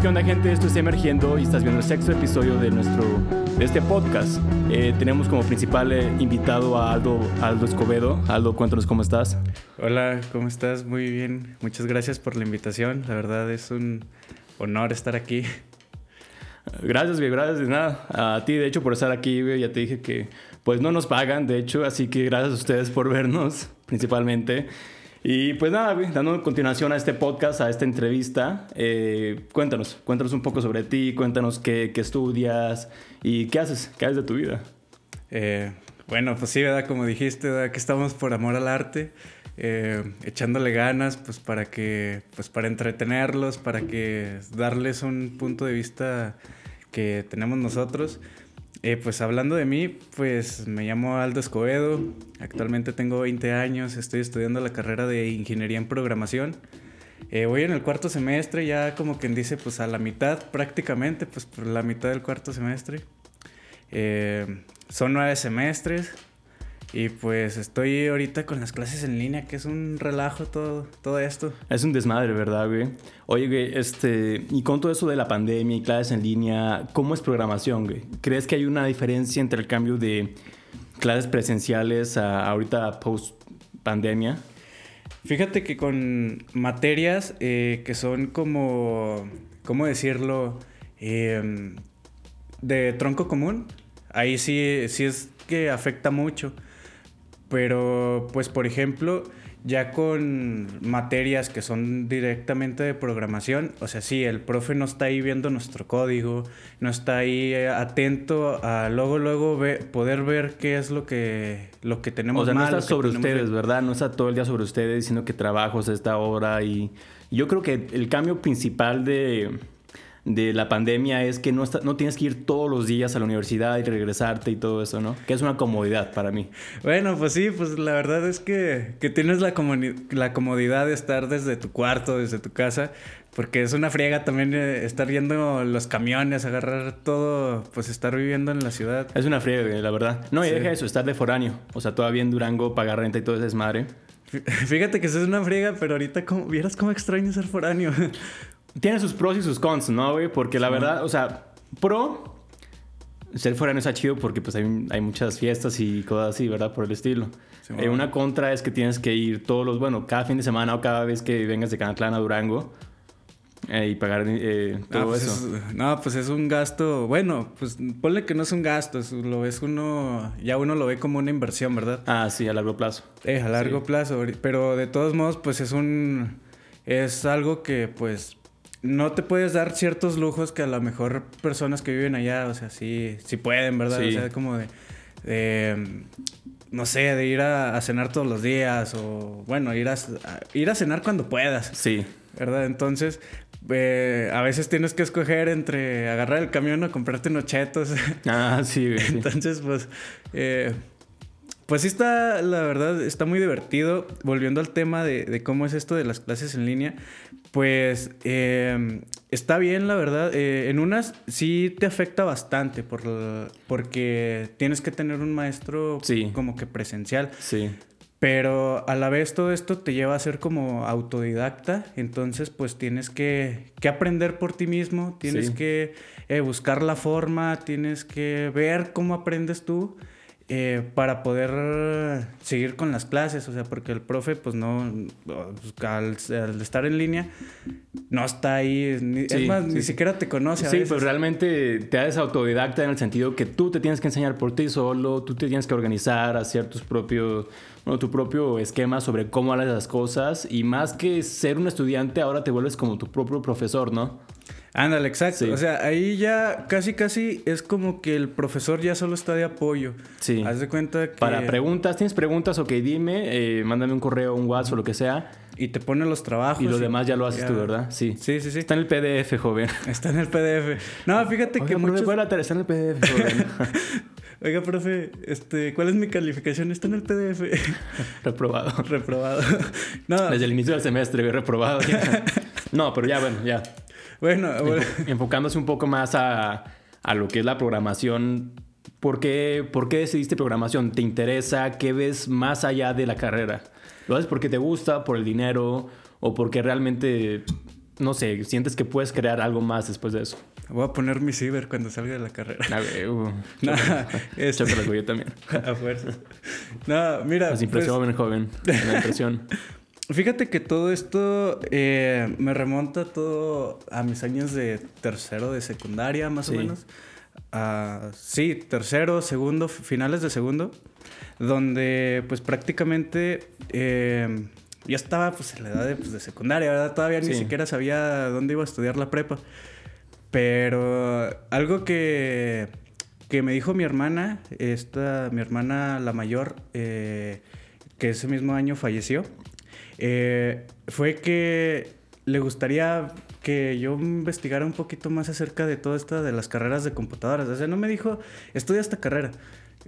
pues qué onda gente, esto está emergiendo y estás viendo el sexto episodio de nuestro de este podcast. Eh, tenemos como principal eh, invitado a Aldo, Aldo Escobedo. Aldo, cuéntanos cómo estás. Hola, ¿cómo estás? Muy bien. Muchas gracias por la invitación. La verdad es un honor estar aquí. Gracias, güey, gracias de nada. A ti, de hecho, por estar aquí, ya te dije que pues no nos pagan, de hecho, así que gracias a ustedes por vernos, principalmente. Y pues nada, güey, dando continuación a este podcast, a esta entrevista, eh, cuéntanos, cuéntanos un poco sobre ti, cuéntanos qué, estudias y qué haces, qué haces de tu vida. Eh, bueno, pues sí, ¿verdad? Como dijiste, ¿verdad? Que estamos por amor al arte, eh, echándole ganas, pues para que, pues para entretenerlos, para que darles un punto de vista que tenemos nosotros. Eh, pues hablando de mí, pues me llamo Aldo Escobedo, actualmente tengo 20 años, estoy estudiando la carrera de Ingeniería en Programación. Eh, voy en el cuarto semestre, ya como quien dice, pues a la mitad prácticamente, pues por la mitad del cuarto semestre. Eh, son nueve semestres, y pues estoy ahorita con las clases en línea, que es un relajo todo, todo esto. Es un desmadre, ¿verdad, güey? Oye, güey, este, y con todo eso de la pandemia y clases en línea, ¿cómo es programación, güey? ¿Crees que hay una diferencia entre el cambio de clases presenciales a ahorita post pandemia? Fíjate que con materias eh, que son como, ¿cómo decirlo? Eh, de tronco común, ahí sí, sí es que afecta mucho. Pero, pues, por ejemplo, ya con materias que son directamente de programación, o sea, sí, el profe no está ahí viendo nuestro código, no está ahí eh, atento a luego, luego poder ver qué es lo que, lo que tenemos. O sea, no está sobre ustedes, ¿verdad? No está todo el día sobre ustedes diciendo que trabajos a esta hora y yo creo que el cambio principal de de la pandemia es que no, no tienes que ir todos los días a la universidad y regresarte y todo eso, ¿no? Que es una comodidad para mí. Bueno, pues sí, pues la verdad es que, que tienes la, la comodidad de estar desde tu cuarto, desde tu casa, porque es una friega también eh, estar viendo los camiones, agarrar todo, pues estar viviendo en la ciudad. Es una friega, la verdad. No, y deja eso, estar de foráneo. O sea, todavía en Durango, pagar renta y todo ese desmadre. Fíjate que eso es una friega, pero ahorita como, vieras cómo extraño ser foráneo. Tiene sus pros y sus cons, ¿no, güey? Porque la verdad, o sea, pro, ser fuera no está chido porque pues hay, muchas fiestas y cosas así, ¿verdad? Por el estilo. Eh, una contra es que tienes que ir todos los, bueno, cada fin de semana o cada vez que vengas de Canatlán a Durango. Eh, y pagar eh, todo pues eso. no, pues es un gasto. Bueno, pues ponle que no es un gasto, lo ves uno, ya uno lo ve como una inversión, ¿verdad? Ah, sí, a largo plazo. Eh, a largo plazo. Pero de todos modos, pues es un. Es algo que, pues, no te puedes dar ciertos lujos que a lo mejor personas que viven allá, o sea, sí, sí pueden, ¿verdad? O sea, como de, no sé, de ir a, cenar todos los días o, bueno, ir a, ir a cenar cuando puedas. Sí. ¿Verdad? Entonces, eh, a veces tienes que escoger entre agarrar el camión o comprarte unos chetos. Ah, sí. Entonces, pues, eh, pues sí está, la verdad, está muy divertido. Volviendo al tema de, cómo es esto de las clases en línea, pues em, está bien, la verdad. Eh, en unas sí te afecta bastante por, porque tienes que tener un maestro como que presencial. Sí. Pero a la vez todo esto te lleva a ser como autodidacta, entonces pues tienes que, aprender por ti mismo, tienes que eh, buscar la forma, tienes que ver cómo aprendes tú. Eh, para poder seguir con las clases, o sea, porque el profe, pues no, al, estar en línea, no está ahí, ni, es más, ni siquiera te conoce. sí, pues realmente te haces autodidacta en el sentido que tú te tienes que enseñar por ti solo, tú te tienes que organizar, hacer tus propios, bueno, tu propio esquema sobre cómo hablas las cosas y más que ser un estudiante, ahora te vuelves como tu propio profesor, ¿no? Ándale, exacto. O sea, ahí ya casi, casi es como que el profesor ya solo está de apoyo. Sí. Haz de cuenta que. Para preguntas, ¿tienes preguntas? Ok, dime, eh, mándame un correo, un WhatsApp o lo que sea. Y te pone los trabajos. Y lo demás ya lo haces tú, ¿verdad? Sí. Sí, sí, sí. Está en el PDF, joven. Está en el PDF. No, fíjate que muchos... ¿cuál la Está en el PDF, joven. Oiga, profe, este, ¿cuál es mi calificación? Está en el PDF. reprobado. Reprobado. No. Desde el inicio del semestre, reprobado. no, pero ya, bueno, ya. Bueno, enfocándose un poco más a, lo que es la programación, ¿por qué, ¿por qué decidiste programación? ¿Te interesa? ¿Qué ves más allá de la carrera? ¿Lo haces porque te gusta, por el dinero o porque realmente no sé, sientes que puedes crear algo más después de eso? Voy a poner mi ciber cuando salga de la carrera. A ver, uh, No, este- yo también. a fuerza. No, mira. Las impresión, pues, joven. La impresión. Fíjate que todo esto eh, me remonta todo a mis años de tercero de secundaria, más Sí. o menos. Ah, sí, tercero, segundo, finales de segundo, donde pues prácticamente eh, yo estaba pues en la edad de, pues, de secundaria, ¿verdad? Todavía ni siquiera sabía dónde iba a estudiar la prepa. Pero algo que, que me dijo mi hermana, esta, mi hermana la mayor, eh, que ese mismo año falleció, eh, fue que le gustaría que yo investigara un poquito más acerca de todo esto de las carreras de computadoras. O sea, no me dijo, estudia esta carrera.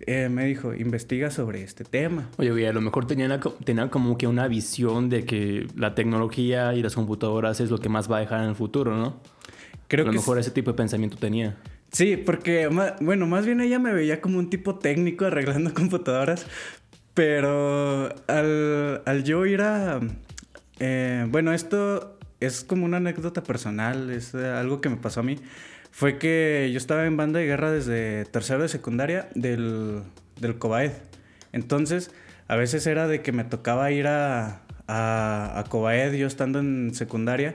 Eh, me dijo, investiga sobre este tema. Oye, güey, a lo mejor tenían, tenían como que una visión de que la tecnología y las computadoras es lo que más va a dejar en el futuro, ¿no? Creo a lo que mejor ese tipo de pensamiento tenía. Sí, porque, bueno, más bien ella me veía como un tipo técnico arreglando computadoras, pero al, al yo ir a... eh, bueno, esto es como una anécdota personal, es eh, algo que me pasó a mí. Fue que yo estaba en banda de guerra desde tercero de secundaria del, del Cobaed. Entonces, a veces era de que me tocaba ir a, a, a Cobaed yo estando en secundaria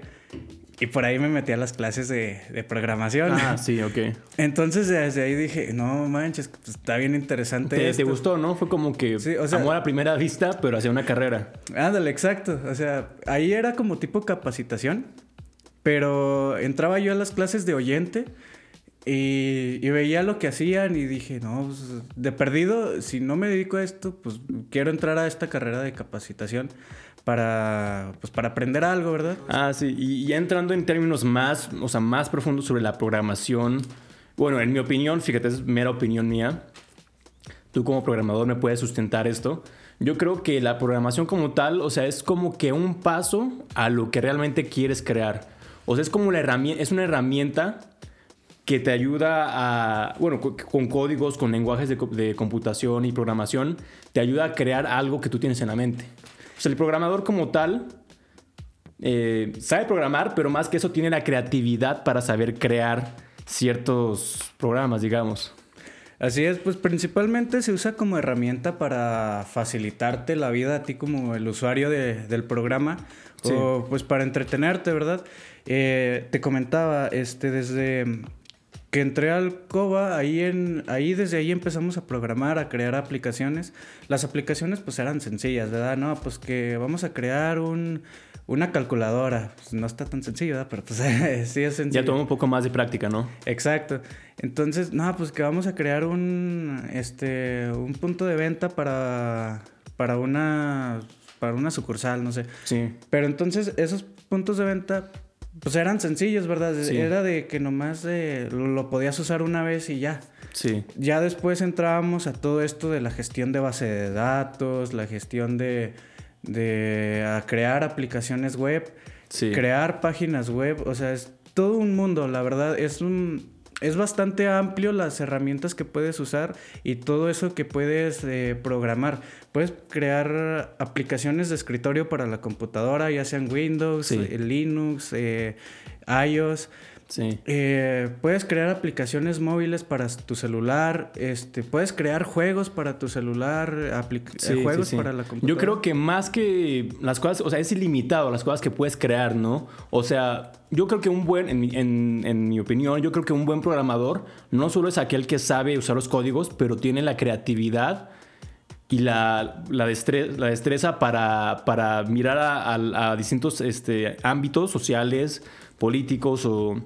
y por ahí me metía a las clases de, de programación. Ah, sí, ok. Entonces desde ahí dije, no manches, pues, está bien interesante. Te, te esto". gustó, ¿no? Fue como que Sí, o sea- amor a primera vista, pero hacia una carrera. Ándale, exacto. O sea, ahí era como tipo capacitación, pero entraba yo a las clases de oyente y, y veía lo que hacían y dije, no, pues, de perdido, si no me dedico a esto, pues quiero entrar a esta carrera de capacitación para, pues, para aprender algo, ¿verdad? Ah, sí. Y ya entrando en términos más, o sea, más profundos sobre la programación. Bueno, en mi opinión, fíjate, es mera opinión mía. Tú como programador me puedes sustentar esto. Yo creo que la programación como tal, o sea, es como que un paso a lo que realmente quieres crear. O sea, es como la herramienta, es una herramienta que te ayuda a, bueno, co- con códigos, con lenguajes de, co- de computación y programación, te ayuda a crear algo que tú tienes en la mente. O sea, el programador como tal eh, sabe programar, pero más que eso tiene la creatividad para saber crear ciertos programas, digamos. Así es, pues principalmente se usa como herramienta para facilitarte la vida a ti como el usuario de- del programa Sí. o pues para entretenerte, ¿verdad? Eh, te comentaba, este, desde que entré al COBA, ahí, en, ahí desde ahí empezamos a programar, a crear aplicaciones. Las aplicaciones pues eran sencillas, ¿verdad? No, pues que vamos a crear un, una calculadora. Pues, no está tan sencillo, ¿verdad? Pero pues sí es sencillo. Ya toma un poco más de práctica, ¿no? Exacto. Entonces, no, pues que vamos a crear un, este, un punto de venta para, para una, para una sucursal, no sé. Sí. Pero entonces esos puntos de venta, pues eran sencillos, ¿verdad? Sí. Era de que nomás eh, lo, lo podías usar una vez y ya. Sí. Ya después entrábamos a todo esto de la gestión de base de datos, la gestión de, de a crear aplicaciones web Sí. crear páginas web, o sea, es todo un mundo, la verdad, es un es bastante amplio las herramientas que puedes usar y todo eso que puedes eh, programar. Puedes crear aplicaciones de escritorio para la computadora, ya sean Windows, Sí. eh, Linux, eh, iOS. Sí. Eh, puedes crear aplicaciones móviles para tu celular. Este, puedes crear juegos para tu celular, eh, juegos sí, para la computadora. Yo creo que más que las cosas, o sea, es ilimitado las cosas que puedes crear, ¿no? O sea, yo creo que un buen, en mi, en- en mi opinión, yo creo que un buen programador no solo es aquel que sabe usar los códigos, pero tiene la creatividad y la, la, destre- la destreza para, para mirar a, a- a distintos este, ámbitos sociales, políticos o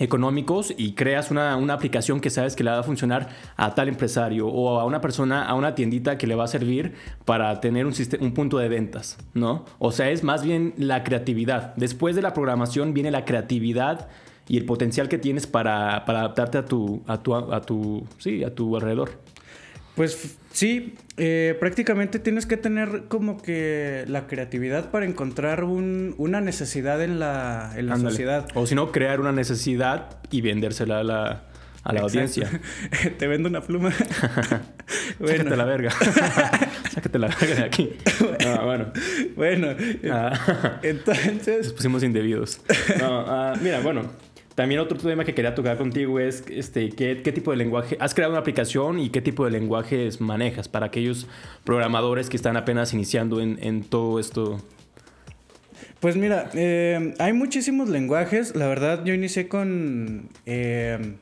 económicos y creas una, una aplicación que sabes que le va a funcionar a tal empresario o a una persona, a una tiendita que le va a servir para tener un, un punto de ventas, ¿no? O sea, es más bien la creatividad. Después de la programación viene la creatividad y el potencial que tienes para, para adaptarte a tu, a tu, a tu, sí, a tu alrededor. Pues sí, eh, prácticamente tienes que tener como que la creatividad para encontrar un- una necesidad en la, en la Ándale. sociedad. O si no, crear una necesidad y vendérsela a la, a la audiencia. Te vendo una pluma. bueno. Sácate la verga. Sácate la verga de aquí. Ah, bueno. Bueno, ah. entonces... Nos pusimos indebidos. No, ah, mira, bueno. También otro tema que quería tocar contigo es este, ¿qué, ¿qué, tipo de lenguaje... Has creado una aplicación y qué tipo de lenguajes manejas para aquellos programadores que están apenas iniciando en, en todo esto pues mira, eh, hay muchísimos lenguajes. La verdad, yo inicié con eh,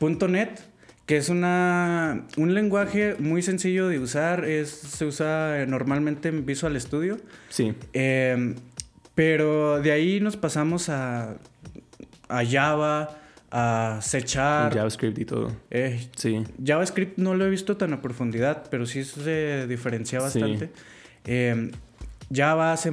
.NET, que es una, un lenguaje muy sencillo de usar. Es, se usa normalmente en Visual Studio. Sí. Eh, pero de ahí nos pasamos a, a Java, a C JavaScript y todo. sí. JavaScript no lo he visto tan a profundidad, pero sí se diferencia bastante. Sí. Java, C++,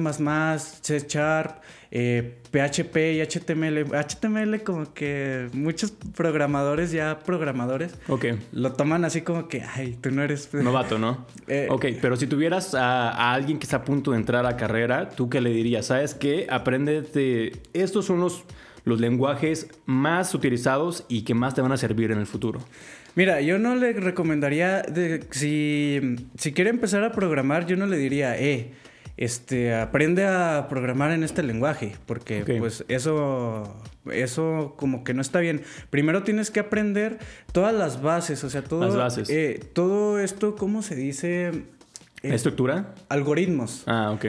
C Sharp, PHP y HTML. HTML como que muchos programadores, ya programadores, okay. lo toman así como que, ay, tú no eres... Novato, ¿no? Eh, ok, pero si tuvieras a, alguien que está a punto de entrar a carrera, ¿tú qué le dirías? ¿Sabes qué? Aprende de... Estos son los, los lenguajes más utilizados y que más te van a servir en el futuro. Mira, yo no le recomendaría, de, si, si quiere empezar a programar, yo no le diría, eh, este, aprende a programar en este lenguaje, porque pues eso, eso como que no está bien. Primero tienes que aprender todas las bases, o sea, todo, las bases. Eh, todo esto, ¿cómo se dice? ¿La estructura? Algoritmos. Ah, ok.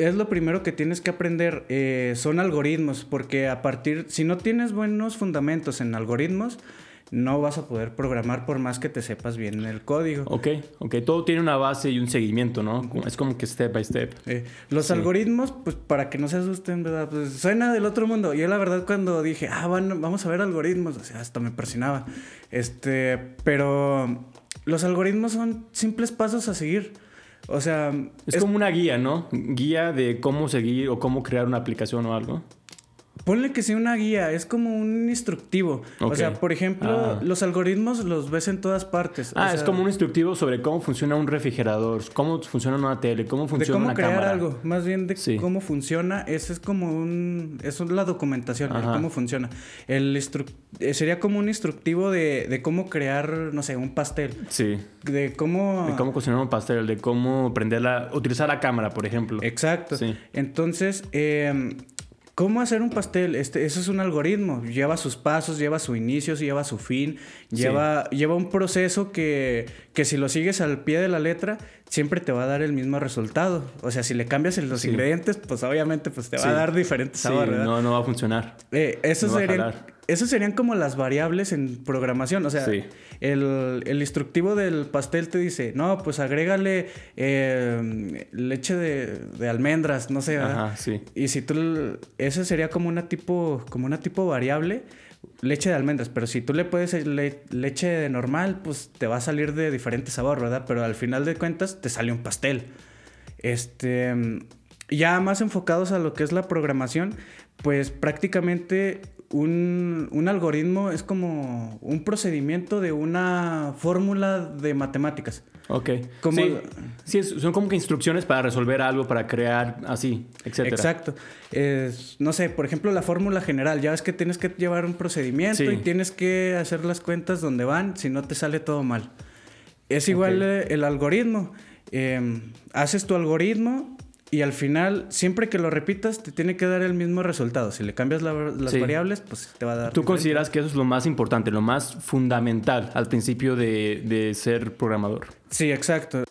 Es lo primero que tienes que aprender, eh, son algoritmos, porque a partir, si no tienes buenos fundamentos en algoritmos, no vas a poder programar por más que te sepas bien el código. Ok, ok. Todo tiene una base y un seguimiento, ¿no? Es como que step by step. Eh, los algoritmos, pues para que no se asusten, ¿verdad? Pues suena del otro mundo. Yo la verdad cuando dije, ah, bueno, vamos a ver algoritmos, o sea, hasta me presionaba. Este, pero los algoritmos son simples pasos a seguir. O sea... Es, es como una guía, ¿no? Guía de cómo seguir o cómo crear una aplicación o algo. Ponle que sea una guía, es como un instructivo. O sea, por ejemplo, ah. los algoritmos los ves en todas partes. Ah, es como un instructivo sobre cómo funciona un refrigerador, cómo funciona una tele, cómo funciona de cómo crear algo, más bien de cómo funciona. Ese es como un... Eso es la documentación, de cómo funciona. El eh, Sería como un instructivo de, de, cómo crear, no sé, un pastel. Sí. De cómo... De cómo cocinar un pastel, de cómo prender la... Utilizar la cámara, por ejemplo. Exacto. Sí. Entonces, eh, ¿Cómo hacer un pastel? Este, eso es un algoritmo. Lleva sus pasos, lleva su inicio, lleva su fin, lleva, lleva un proceso que, que, si lo sigues al pie de la letra, siempre te va a dar el mismo resultado. O sea, si le cambias los ingredientes, pues obviamente pues te va a dar diferente sabor, No, no va a funcionar. Eh, eso sería esas serían como las variables en programación. O sea, el, instructivo del pastel te dice, no, pues agrégale eh, leche de, almendras, no sé. Ajá, sí. Y si tú, esa sería como una tipo, como una tipo variable, leche de almendras. Pero si tú le puedes leche de normal, pues te va a salir de diferente sabor, ¿verdad? Pero al final de cuentas te sale un pastel. Este, ya más enfocados a lo que es la programación, pues prácticamente un, algoritmo es como un procedimiento de una fórmula de matemáticas. Ok. Como, sí, son como que instrucciones para resolver algo, para crear así, etc. Exacto. no sé, por ejemplo, la fórmula general. Ya ves que tienes que llevar un procedimiento y tienes que hacer las cuentas donde van, si no te sale todo mal. Es igual el algoritmo. Em, haces tu algoritmo y al final, siempre que lo repitas, te tiene que dar el mismo resultado. Si le cambias las variables, pues te va a dar. ¿Tú consideras que eso es lo más importante, lo más fundamental al principio de, de ser programador? Sí, exacto.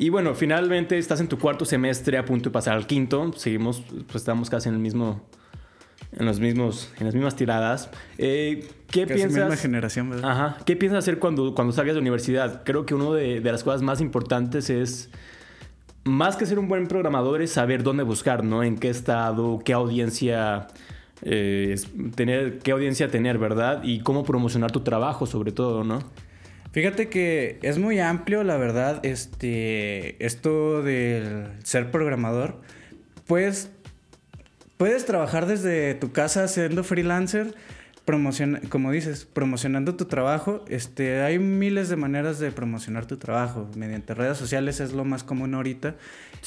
Y bueno, finalmente estás en tu cuarto semestre a punto de pasar al quinto. Seguimos, pues estamos casi en el mismo. En los mismos, en las mismas tiradas. Eh, ¿Qué casi piensas? misma generación, ¿verdad? Ajá. ¿Qué piensas hacer cuando, cuando salgas de universidad? Creo que una de, de las cosas más importantes es más que ser un buen programador es saber dónde buscar, ¿no? En qué estado, qué audiencia eh, tener, qué audiencia tener, ¿verdad? Y cómo promocionar tu trabajo, sobre todo, ¿no? Fíjate que es muy amplio, la verdad, este, esto del ser programador. Pues puedes trabajar desde tu casa siendo freelancer promociona, como dices, promocionando tu trabajo, este, hay miles de maneras de promocionar tu trabajo. Mediante redes sociales es lo más común ahorita.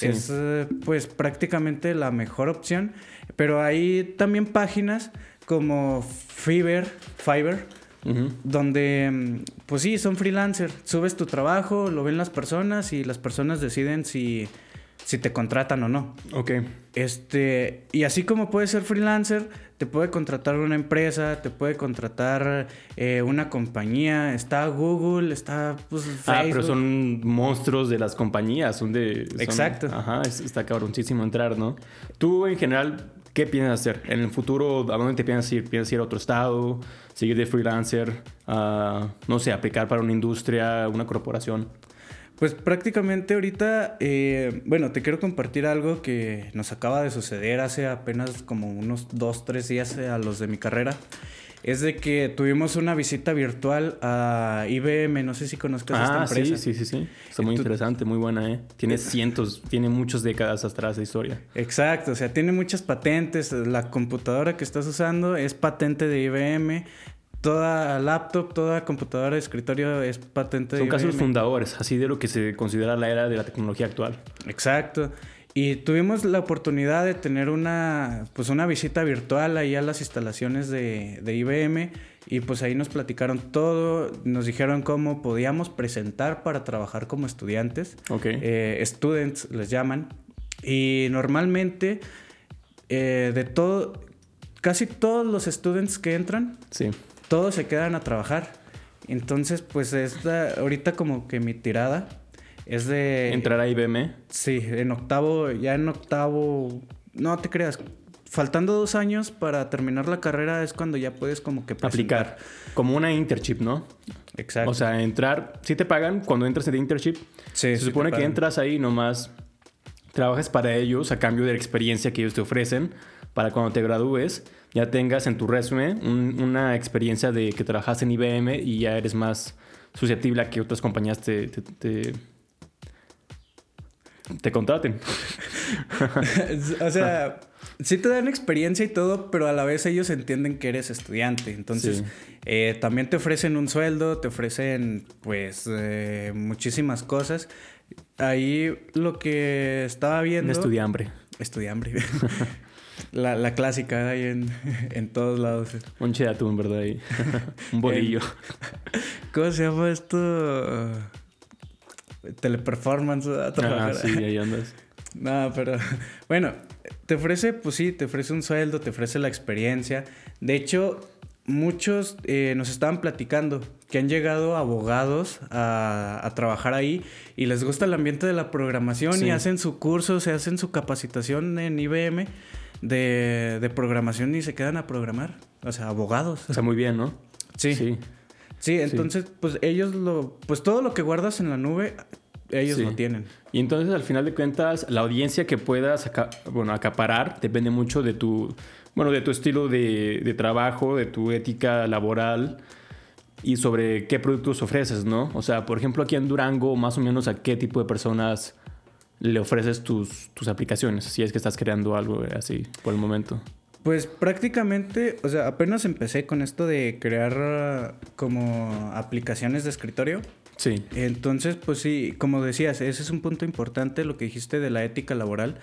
Es pues prácticamente la mejor opción. Pero hay también páginas como Fiverr, Fiverr donde, mm, pues sí, son freelancer. Subes tu trabajo, lo ven las personas y las personas deciden si, si te contratan o no. Ok. Este, y así como puedes ser freelancer, te puede contratar una empresa, te puede contratar eh, una compañía, está Google, está pues, Facebook. Ah, pero son monstruos de las compañías, son de... Exacto. Ajá, está cabroncísimo entrar, ¿no? Tú en general, ¿qué piensas hacer? En el futuro, ¿a dónde te piensas ir? ¿Piensas ir a otro estado? ¿Seguir de freelancer? no sé, aplicar para una industria, una corporación? Pues prácticamente ahorita, eh, bueno, te quiero compartir algo que nos acaba de suceder hace apenas como unos dos, tres días a los de mi carrera. Es de que tuvimos una visita virtual a IBM, no sé si conozcas esta ah, empresa. Sí, sí, sí, sí. Está muy interesante, muy buena, ¿eh? Tiene cientos, tiene muchas décadas atrás de historia. Exacto, o sea, tiene muchas patentes. La computadora que estás usando es patente de IBM toda laptop, toda computadora de escritorio es patente Son casos fundadores, así de lo que se considera la era de la tecnología actual. Exacto. Y tuvimos la oportunidad de tener una, pues una visita virtual ahí a las instalaciones de, de IBM y pues ahí nos platicaron todo, nos dijeron cómo podíamos presentar para trabajar como estudiantes. Ok. Eh, students les llaman. Y normalmente eh, de todo, casi todos los students que entran sí todos se quedan a trabajar. Entonces, pues esta, ahorita como que mi tirada es de... ¿Entrar a IBM? Sí, en octavo, ya en octavo... No te creas, faltando dos años para terminar la carrera es cuando ya puedes como que Aplicar, como una internship, ¿no? Exacto. O sea, entrar, si te pagan cuando entras en internship. Sí, se supone que entras ahí nomás, trabajas para ellos a cambio de la experiencia que ellos te ofrecen para cuando te gradúes ya tengas en tu resumen una experiencia de que trabajas en IBM y ya eres más susceptible a que otras compañías te, te, te, contraten. o sea, sí te dan experiencia y todo, pero a la vez ellos entienden que eres estudiante. Entonces, eh, también te ofrecen un sueldo, te ofrecen pues eh, muchísimas cosas. Ahí lo que estaba viendo... Estudiambre. Estudiambre. La, la clásica ahí en, en, todos lados. Un en ¿verdad? Ahí. Un bolillo. ¿Cómo se llama esto? Teleperformance. Ah, sí, ahí andas. no, pero bueno, te ofrece, pues sí, te ofrece un sueldo, te ofrece la experiencia. De hecho, muchos eh, nos estaban platicando que han llegado abogados a, a, trabajar ahí y les gusta el ambiente de la programación y hacen su curso, se hacen su capacitación en IBM de, de, programación y se quedan a programar. O sea, abogados. O sea, muy bien, ¿no? Sí. Sí. Sí, entonces, pues ellos lo. Pues todo lo que guardas en la nube, ellos lo tienen. Y entonces, al final de cuentas, la audiencia que puedas bueno, acaparar depende mucho de tu. Bueno, de tu estilo de, de trabajo, de tu ética laboral y sobre qué productos ofreces, ¿no? O sea, por ejemplo, aquí en Durango, más o menos a qué tipo de personas le ofreces tus, tus aplicaciones, si es que estás creando algo así por el momento? Pues prácticamente, o sea, apenas empecé con esto de crear como aplicaciones de escritorio. Sí. Entonces, pues sí, como decías, ese es un punto importante lo que dijiste de la ética laboral,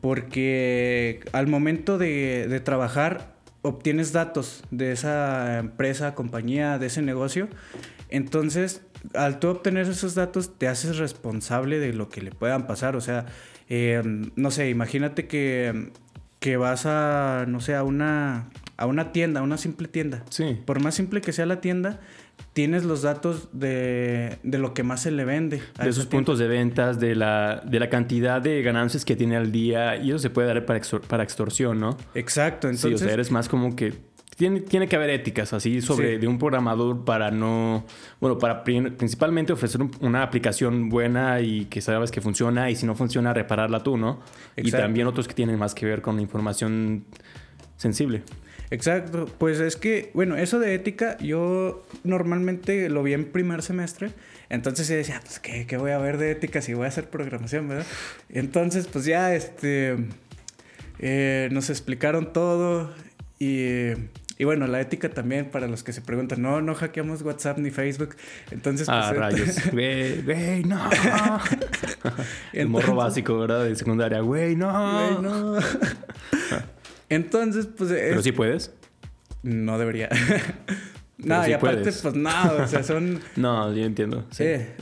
porque al momento de, de trabajar obtienes datos de esa empresa, compañía, de ese negocio. Entonces, al tú obtener esos datos, te haces responsable de lo que le puedan pasar. O sea, eh, no sé, imagínate que, que vas a, no sé, a una, a una tienda, a una simple tienda. Sí. Por más simple que sea la tienda, tienes los datos de, de lo que más se le vende. De sus puntos de ventas, de la, de la cantidad de ganancias que tiene al día, y eso se puede dar para, para extorsión, ¿no? Exacto, entonces... Sí, o sea, eres más como que tiene, tiene que haber éticas así sobre de un programador para no, bueno, para principalmente ofrecer una aplicación buena y que sabes que funciona y si no funciona repararla tú, ¿no? Y también otros que tienen más que ver con información sensible. Exacto, pues es que, bueno, eso de ética yo normalmente lo vi en primer semestre, entonces yo decía, pues ¿qué, qué voy a ver de ética si voy a hacer programación, ¿verdad? Entonces, pues ya, este, eh, nos explicaron todo y y bueno, la ética también, para los que se preguntan, no, no hackeamos WhatsApp ni Facebook. Entonces, pues, Ah, rayos. Güey, güey, no. El morro básico, ¿verdad? De secundaria. Güey, no. Güey, no. Entonces, pues. ¿Pero sí puedes? no debería. No, y aparte, pues no, o sea, son... no, yo entiendo. Sí. Eh,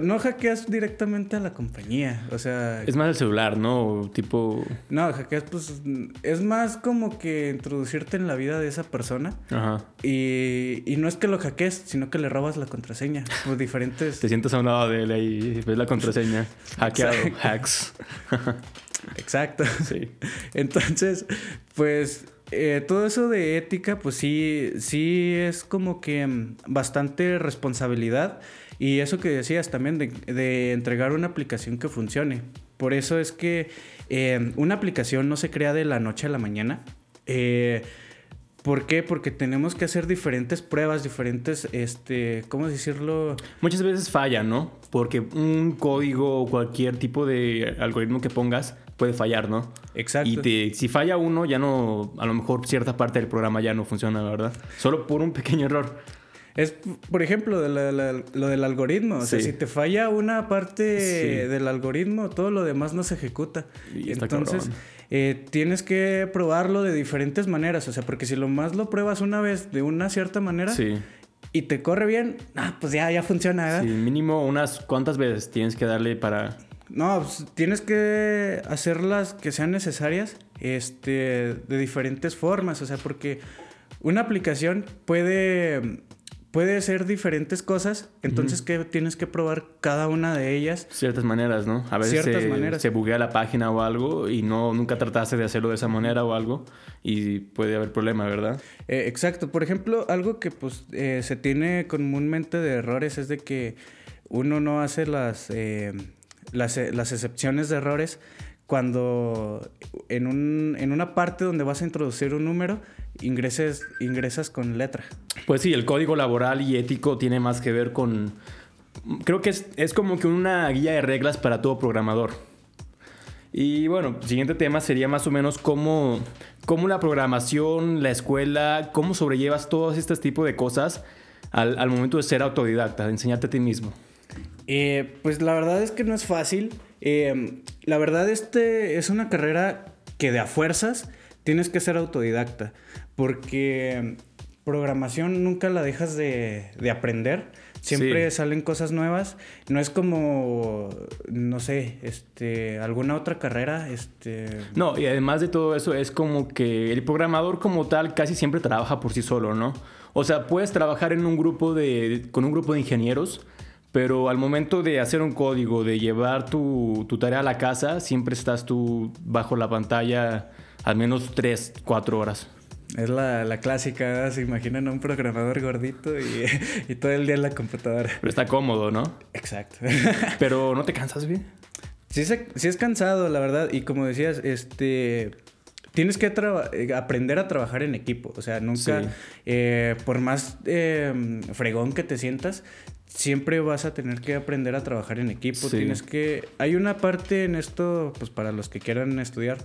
no hackeas directamente a la compañía, o sea... Es más el celular, ¿no? Tipo... No, hackeas, pues, es más como que introducirte en la vida de esa persona. Ajá. Y, y no es que lo hackees, sino que le robas la contraseña. Pues diferentes... Te sientas a un lado de él y ves la contraseña. Hackeado, hacks. Exacto. Sí. Entonces, pues eh, todo eso de ética, pues sí, sí es como que mm, bastante responsabilidad. Y eso que decías también de, entregar una aplicación que funcione. Por eso es que eh, una aplicación no se crea de la noche a la mañana. Eh, ¿Por qué? Porque tenemos que hacer diferentes pruebas, diferentes, este, ¿cómo decirlo? Muchas veces falla, ¿no? Porque un código o cualquier tipo de algoritmo que pongas puede fallar, ¿no? Exacto. Y si falla uno, ya no, a lo mejor cierta parte del programa ya no funciona, ¿verdad? Solo por un pequeño error. Es, por ejemplo, lo del algoritmo. O sea, si te falla una parte del algoritmo, todo lo demás no se ejecuta. Y Entonces, eh, tienes que probarlo de diferentes maneras. O sea, porque si lo más lo pruebas una vez de una cierta manera y te corre bien, ah, pues ya, ya funciona. ¿verdad? Sí, mínimo unas cuantas veces tienes que darle para no, pues, tienes que hacerlas que sean necesarias este, de diferentes formas, o sea, porque una aplicación puede, puede ser diferentes cosas, entonces que tienes que probar cada una de ellas. Ciertas maneras, ¿no? A veces se, maneras. se buguea la página o algo y no, nunca trataste de hacerlo de esa manera o algo y puede haber problema, ¿verdad? Eh, exacto. Por ejemplo, algo que pues eh, se tiene comúnmente de errores es de que uno no hace las... Eh, las, las excepciones de errores cuando en, un, en una parte donde vas a introducir un número, ingreses, ingresas con letra. Pues sí, el código laboral y ético tiene más que ver con... Creo que es, es como que una guía de reglas para todo programador. Y bueno, siguiente tema sería más o menos cómo, cómo la programación, la escuela, cómo sobrellevas todos estos tipos de cosas al, al momento de ser autodidacta, de enseñarte a ti mismo. Eh, pues la verdad es que no es fácil. Eh, la verdad este es una carrera que de a fuerzas tienes que ser autodidacta. Porque programación nunca la dejas de, aprender. Siempre salen cosas nuevas. No es como, no sé, este, alguna otra carrera. Este... No, y además de todo eso, es como que el programador como tal casi siempre trabaja por sí solo, ¿no? O sea, puedes trabajar en un grupo de, con un grupo de ingenieros, pero al momento de hacer un código, de llevar tu, tarea a la casa, siempre estás tú bajo la pantalla al menos 3, 4 horas. Es la, clásica, se imaginan a un programador gordito y, todo el día en la computadora. Pero está cómodo, ¿no? Exacto. Pero ¿no te cansas bien? Sí, sí es cansado, la verdad. Y como decías, este... Tienes que eh, aprender a trabajar en equipo. O sea, nunca, eh, por más eh, fregón que te sientas, siempre vas a tener que aprender a trabajar en equipo. Tienes que. Hay una parte en esto, pues para los que quieran estudiar,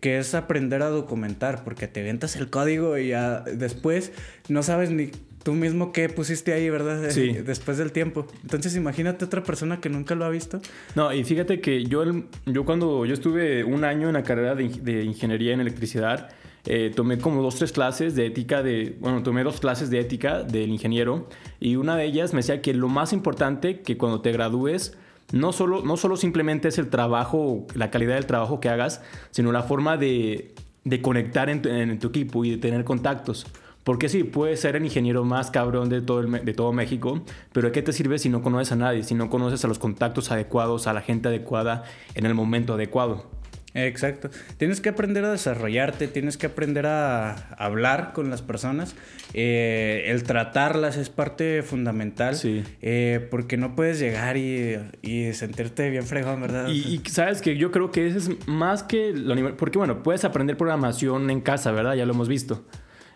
que es aprender a documentar, porque te ventas el código y ya después no sabes ni tú mismo qué pusiste ahí, ¿verdad? Sí. Después del tiempo. Entonces imagínate otra persona que nunca lo ha visto. No, y fíjate que yo, yo cuando yo estuve un año en la carrera de, de ingeniería en electricidad, eh, tomé como dos, tres clases de ética de, bueno, tomé dos clases de ética del ingeniero y una de ellas me decía que lo más importante que cuando te gradúes no solo, no solo simplemente es el trabajo, la calidad del trabajo que hagas, sino la forma de, de conectar en tu, equipo y de tener contactos. Porque sí, puedes ser el ingeniero más cabrón de todo, de todo México, pero ¿de qué te sirve si no conoces a nadie, si no conoces a los contactos adecuados, a la gente adecuada en el momento adecuado? Exacto. Tienes que aprender a desarrollarte, tienes que aprender a hablar con las personas. Eh, el tratarlas es parte fundamental. Sí. Eh, porque no puedes llegar y, sentirte bien fregón, ¿verdad? Y, sabes que yo creo que eso es más que la universidad. Porque bueno, puedes aprender programación en casa, ¿verdad? Ya lo hemos visto.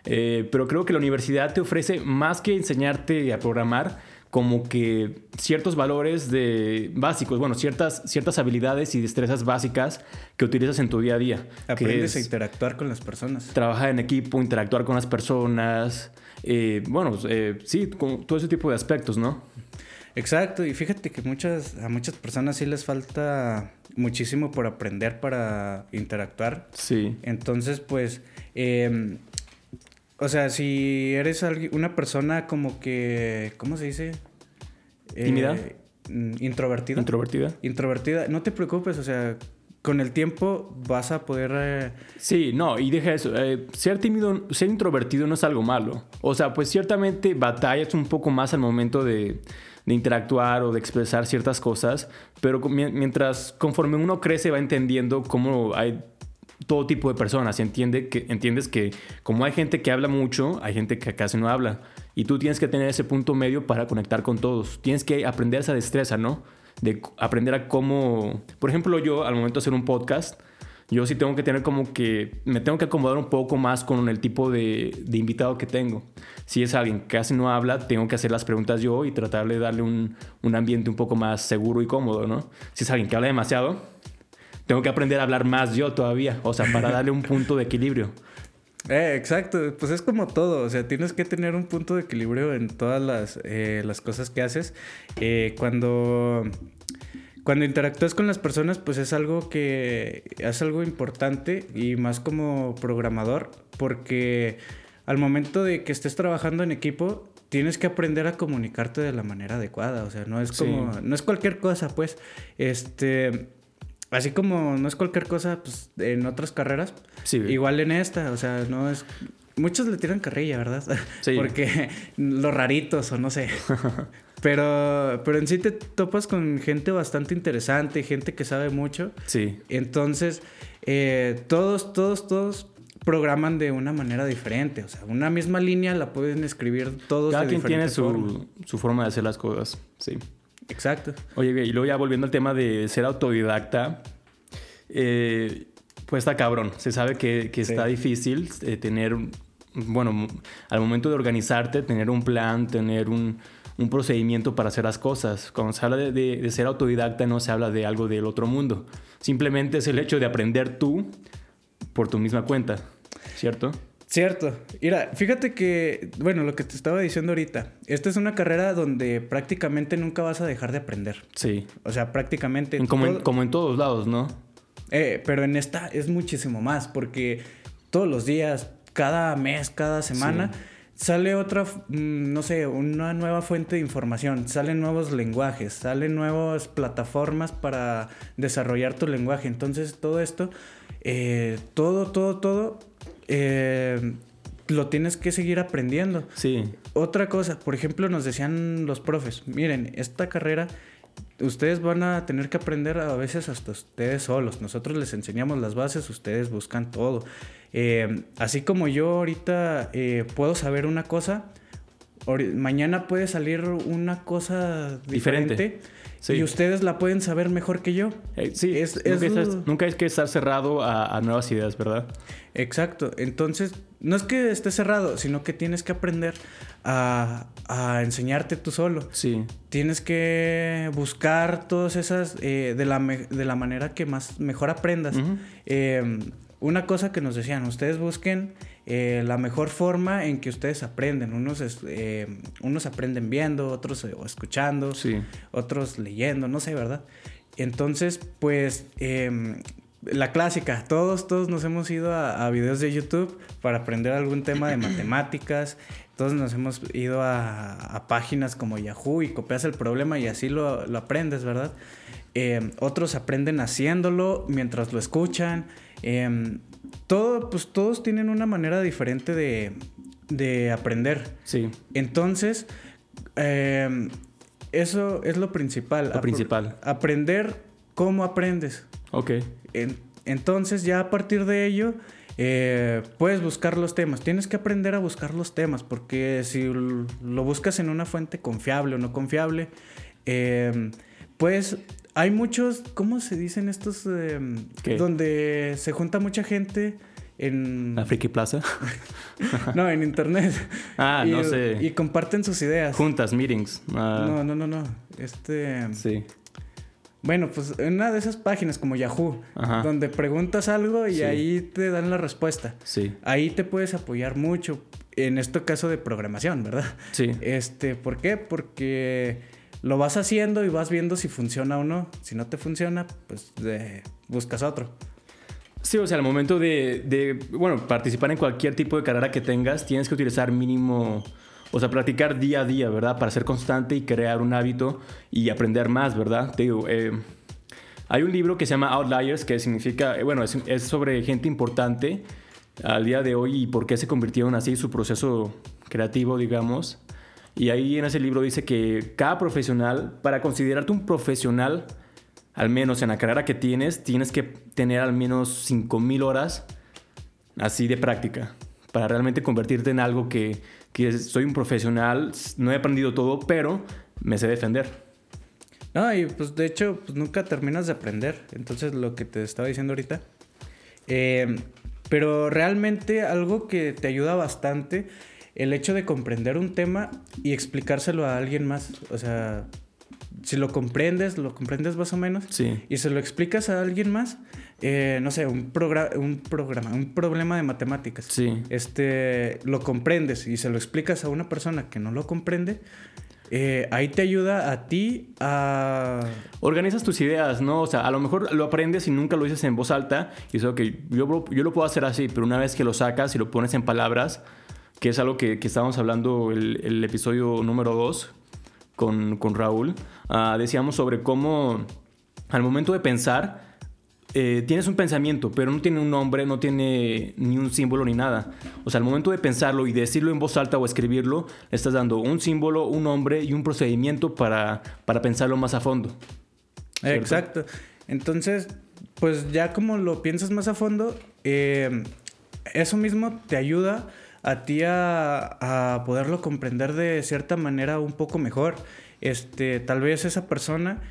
Eh, pero creo que la universidad te ofrece más que enseñarte a programar como que ciertos valores de básicos, bueno, ciertas, ciertas habilidades y destrezas básicas que utilizas en tu día a día. Aprendes a interactuar con las personas. Trabajar en equipo, interactuar con las personas, eh, bueno, eh, sí, con todo ese tipo de aspectos, ¿no? Exacto, y fíjate que muchas, a muchas personas sí les falta muchísimo por aprender para interactuar. Sí. Entonces, pues, em, O sea, si eres una persona como que, ¿cómo se dice? ¿Tímida? Eh, mm, introvertida. Introvertida. Introvertida. No te preocupes, o sea, con el tiempo vas a poder... eh, Sí, no, y deja eso. eh, ser tímido, ser introvertido no es algo malo. O sea, pues ciertamente batallas un poco más al momento de, de interactuar o de expresar ciertas cosas, pero mientras, conforme uno crece, va entendiendo cómo hay todo tipo de personas. Entiende que, entiendes que como hay gente que habla mucho, hay gente que casi no habla. Y tú tienes que tener ese punto medio para conectar con todos. Tienes que aprender esa destreza, ¿no? De aprender a cómo... Por ejemplo, yo al momento de hacer un podcast, yo sí tengo que tener como que... Me tengo que acomodar un poco más con el tipo de, de invitado que tengo. Si es alguien que casi no habla, tengo que hacer las preguntas yo y tratar de darle un, un ambiente un poco más seguro y cómodo, ¿no? Si es alguien que habla demasiado, tengo que aprender a hablar más yo todavía. O sea, para darle un punto de equilibrio. Eh, exacto, pues es como todo, o sea, tienes que tener un punto de equilibrio en todas las, eh, las cosas que haces. Eh, cuando, cuando interactúas con las personas, pues es algo que es algo importante y más como programador, porque al momento de que estés trabajando en equipo, tienes que aprender a comunicarte de la manera adecuada, o sea, no es Sí. como, no es cualquier cosa, pues, este... Así como no es cualquier cosa, pues en otras carreras, Sí. Igual en esta, o sea, no es. Muchos le tiran carrilla, ¿verdad? Sí. Porque los raritos o no sé. Pero, pero en sí te topas con gente bastante interesante, gente que sabe mucho. Sí. Entonces, eh, todos, todos, todos programan de una manera diferente. O sea, una misma línea la pueden escribir todos Cada de quien tiene forma. su, su forma de hacer las cosas. Sí. Exacto. Oye, y luego ya volviendo al tema de ser autodidacta, eh, pues está cabrón. Se sabe que, que está difícil eh, tener, bueno, al momento de organizarte, tener un plan, tener un, un procedimiento para hacer las cosas. Cuando se habla de, de- de ser autodidacta no se habla de algo del otro mundo. Simplemente es el hecho de aprender tú por tu misma cuenta, ¿cierto? Cierto. Mira, fíjate que, bueno, lo que te estaba diciendo ahorita, esta es una carrera donde prácticamente nunca vas a dejar de aprender. Sí. O sea, prácticamente... Como en, como en todos lados, ¿no? Eh, pero en esta es muchísimo más, porque todos los días, cada mes, cada semana, sale otra, mm, no sé, una nueva fuente de información, salen nuevos lenguajes, salen nuevas plataformas para desarrollar tu lenguaje. Entonces, todo esto, eh, todo, todo, todo, eh, lo tienes que seguir aprendiendo. Sí. Otra cosa, por ejemplo, nos decían los profes, miren, esta carrera ustedes van a tener que aprender a veces hasta ustedes solos. Nosotros les enseñamos las bases, ustedes buscan todo. Eh, así como yo ahorita eh, puedo saber una cosa, mañana puede salir una cosa Diferente. diferente. Sí. Y ustedes la pueden saber mejor que yo. Eh, sí, Es- nunca, es estás- nunca hay que estar cerrado a, a nuevas ideas, ¿verdad? Exacto. Entonces, no es que esté cerrado, sino que tienes que aprender a, a enseñarte tú solo. Sí. Tienes que buscar todas esas eh, de, la me- de la manera que más mejor aprendas. Eh, una cosa que nos decían, ustedes busquen eh, la mejor forma en que ustedes aprenden. Unos, eh, unos aprenden viendo, otros eh, o escuchando, Sí. otros leyendo, no sé, ¿verdad? Entonces, pues, eh, la clásica, todos, todos nos hemos ido a, a videos de YouTube para aprender algún tema de matemáticas, todos nos hemos ido a, a páginas como Yahoo y copias el problema y así lo, lo aprendes, ¿verdad? Eh, otros aprenden haciéndolo mientras lo escuchan. Eh, todo, pues todos tienen una manera diferente de, de aprender. Sí. Entonces, eh, eso es lo principal. Lo Apr- principal. Aprender cómo aprendes. Ok. En- entonces, ya a partir de ello, eh, puedes buscar los temas. Tienes que aprender a buscar los temas, porque si lo buscas en una fuente confiable o no confiable, eh, pues hay muchos, ¿cómo se dicen estos? eh, donde se junta mucha gente en... La Friki Plaza. No, en internet. Ah, Y- no sé. Y comparten sus ideas. Juntas, meetings. Ah, No, no, no, no. Este. Sí. Bueno, pues en una de esas páginas como Yahoo, Ajá. donde preguntas algo y Sí. ahí te dan la respuesta. Sí. Ahí te puedes apoyar mucho. En este caso de programación, ¿verdad? Sí. Este, ¿por qué? Porque lo vas haciendo y vas viendo si funciona o no. Si no te funciona, pues eh, buscas otro. Sí, o sea, al momento de, de, bueno, participar en cualquier tipo de carrera que tengas, tienes que utilizar mínimo, o sea, practicar día a día, ¿verdad? Para ser constante y crear un hábito y aprender más, ¿verdad? Te digo, eh, hay un libro que se llama Outliers, que significa, eh, bueno, es, es, sobre gente importante al día de hoy y por qué se convirtieron así, su proceso creativo, digamos. Y ahí en ese libro dice que cada profesional, para considerarte un profesional, al menos en la carrera que tienes, tienes que tener al menos 5.000 horas así de práctica para realmente convertirte en algo que, que soy un profesional, no he aprendido todo, pero me sé defender. No, y pues de hecho pues nunca terminas de aprender, entonces lo que te estaba diciendo ahorita. Eh, pero realmente algo que te ayuda bastante, el hecho de comprender un tema y explicárselo a alguien más, o sea, si lo comprendes, lo comprendes más o menos, sí. y se lo explicas a alguien más, eh, no sé, un, un programa, un problema de matemáticas, sí. este, lo comprendes y se lo explicas a una persona que no lo comprende, eh, ahí te ayuda a ti a... Organizas tus ideas, ¿no? O sea, a lo mejor lo aprendes y nunca lo dices en voz alta y eso que yo, yo lo puedo hacer así, pero una vez que lo sacas y lo pones en palabras, que es algo que, que estábamos hablando el, el episodio número 2 con, con Raúl, uh, decíamos sobre cómo al momento de pensar, eh, tienes un pensamiento, pero no tiene un nombre, no tiene ni un símbolo ni nada. O sea, al momento de pensarlo y decirlo en voz alta o escribirlo, estás dando un símbolo, un nombre y un procedimiento para, para pensarlo más a fondo. Exacto. Entonces, pues ya como lo piensas más a fondo, eh, eso mismo te ayuda a ti a, a, poderlo comprender de cierta manera un poco mejor. Este, tal vez esa persona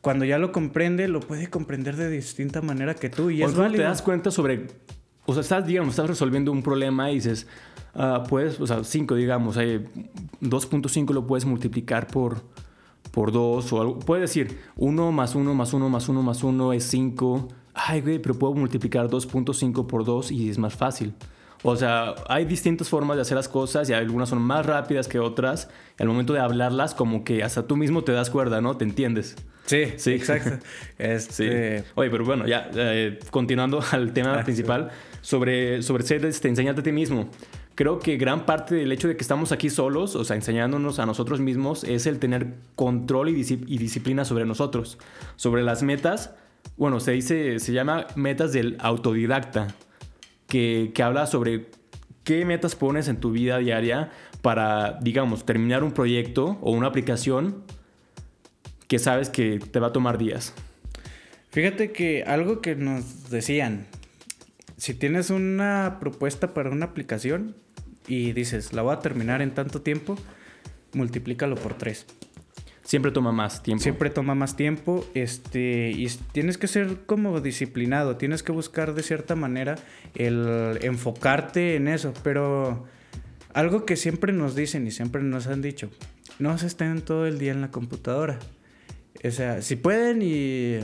cuando ya lo comprende, lo puede comprender de distinta manera que tú. Y o es válido. te das cuenta sobre. O sea, estás, digamos, estás resolviendo un problema y dices, uh, puedes, o sea, 5, digamos, 2.5 lo puedes multiplicar por, por 2 o algo. Puedes decir 1 más 1 más 1 más 1 más 1 es 5. Ay, güey, pero puedo multiplicar 2.5 por 2 y es más fácil. O sea, hay distintas formas de hacer las cosas y algunas son más rápidas que otras. Al momento de hablarlas, como que hasta tú mismo te das cuerda, ¿no? Te entiendes. Sí, sí, exacto. este... sí. Oye, pero bueno, ya, eh, continuando al tema ah, principal, sobre, sobre ser, este, enseñarte a ti mismo. Creo que gran parte del hecho de que estamos aquí solos, o sea, enseñándonos a nosotros mismos, es el tener control y, y disciplina sobre nosotros. Sobre las metas, bueno, se dice, se llama metas del autodidacta que, habla sobre qué metas pones en tu vida diaria para, digamos, terminar un proyecto o una aplicación que sabes que te va a tomar días. Fíjate que algo que nos decían, si tienes una propuesta para una aplicación y dices, la voy a terminar en tanto tiempo, multiplícalo por tres. Siempre toma más tiempo. Siempre toma más tiempo. Este, y tienes que ser como disciplinado. Tienes que buscar de cierta manera el enfocarte en eso. Pero algo que siempre nos dicen y siempre nos han dicho: no se estén todo el día en la computadora. O sea, si pueden y,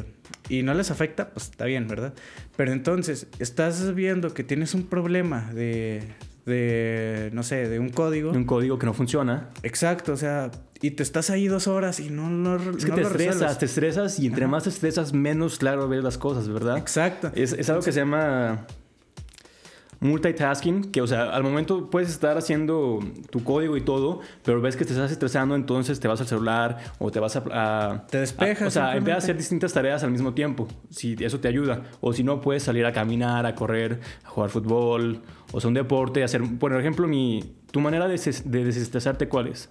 y no les afecta, pues está bien, ¿verdad? Pero entonces, estás viendo que tienes un problema de, de, no sé, de un código. Un código que no funciona. Exacto, o sea, y te estás ahí dos horas y no, no, es que no te lo estresas, resuelves. te estresas y entre Ajá. más te estresas, menos claro ves las cosas, ¿verdad? Exacto. Es, es algo que se llama multitasking, que o sea, al momento puedes estar haciendo tu código y todo, pero ves que te estás estresando, entonces te vas al celular o te vas a... a Te despejas, a- o sea, empiezas a hacer distintas tareas al mismo tiempo, si eso te ayuda. O si no, puedes salir a caminar, a correr, a jugar fútbol, o sea, un deporte, hacer... Por ejemplo, mi, tu manera de desestresarte, ¿cuál es?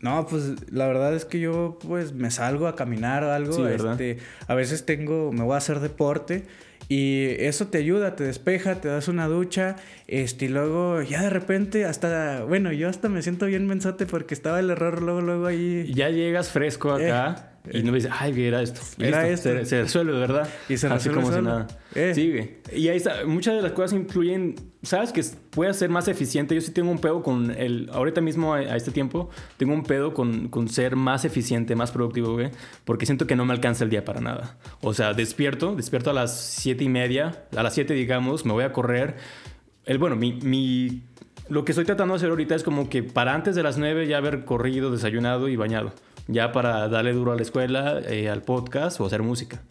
No, pues la verdad es que yo pues me salgo a caminar o algo. Sí, ¿verdad? este, a veces tengo, me voy a hacer deporte y eso te ayuda, te despeja, te das una ducha, este, y luego ya de repente hasta, bueno, yo hasta me siento bien mensote porque estaba el error luego, luego ahí. Ya llegas fresco acá Eh, y no dices, ay, güey, era esto. Era Listo, esto. Se, se resuelve, ¿verdad? Y se Así resuelve como si nada. Eh. Sí, güey. Y ahí está. Muchas de las cosas influyen. Sabes que puede ser más eficiente. Yo sí tengo un pedo con el. Ahorita mismo, a, a este tiempo, tengo un pedo con, con ser más eficiente, más productivo, güey. Porque siento que no me alcanza el día para nada. O sea, despierto, despierto a las siete y media. A las siete, digamos, me voy a correr. El, bueno, mi, mi lo que estoy tratando de hacer ahorita es como que para antes de las 9 ya haber corrido, desayunado y bañado. Ya para darle duro a la escuela, eh, al podcast o hacer música.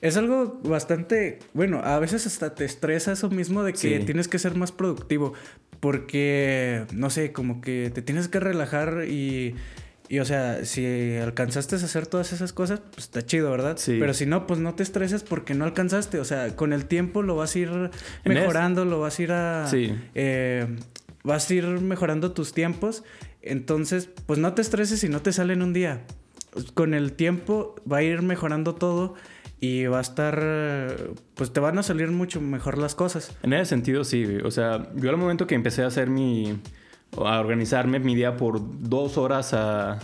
Es algo bastante, bueno, a veces hasta te estresa eso mismo de que tienes que ser más productivo, porque, no sé, como que te tienes que relajar y, y, o sea, si alcanzaste a hacer todas esas cosas, pues está chido, ¿verdad? Sí. Pero si no, pues no te estreses porque no alcanzaste, o sea, con el tiempo lo vas a ir mejorando, lo vas a ir a... Sí. Eh, vas a ir mejorando tus tiempos, entonces, pues no te estreses si no te sale en un día. Con el tiempo va a ir mejorando todo y va a estar, pues te van a salir mucho mejor las cosas. En ese sentido, sí. O sea, yo al momento que empecé a hacer mi, a organizarme mi día por dos horas a,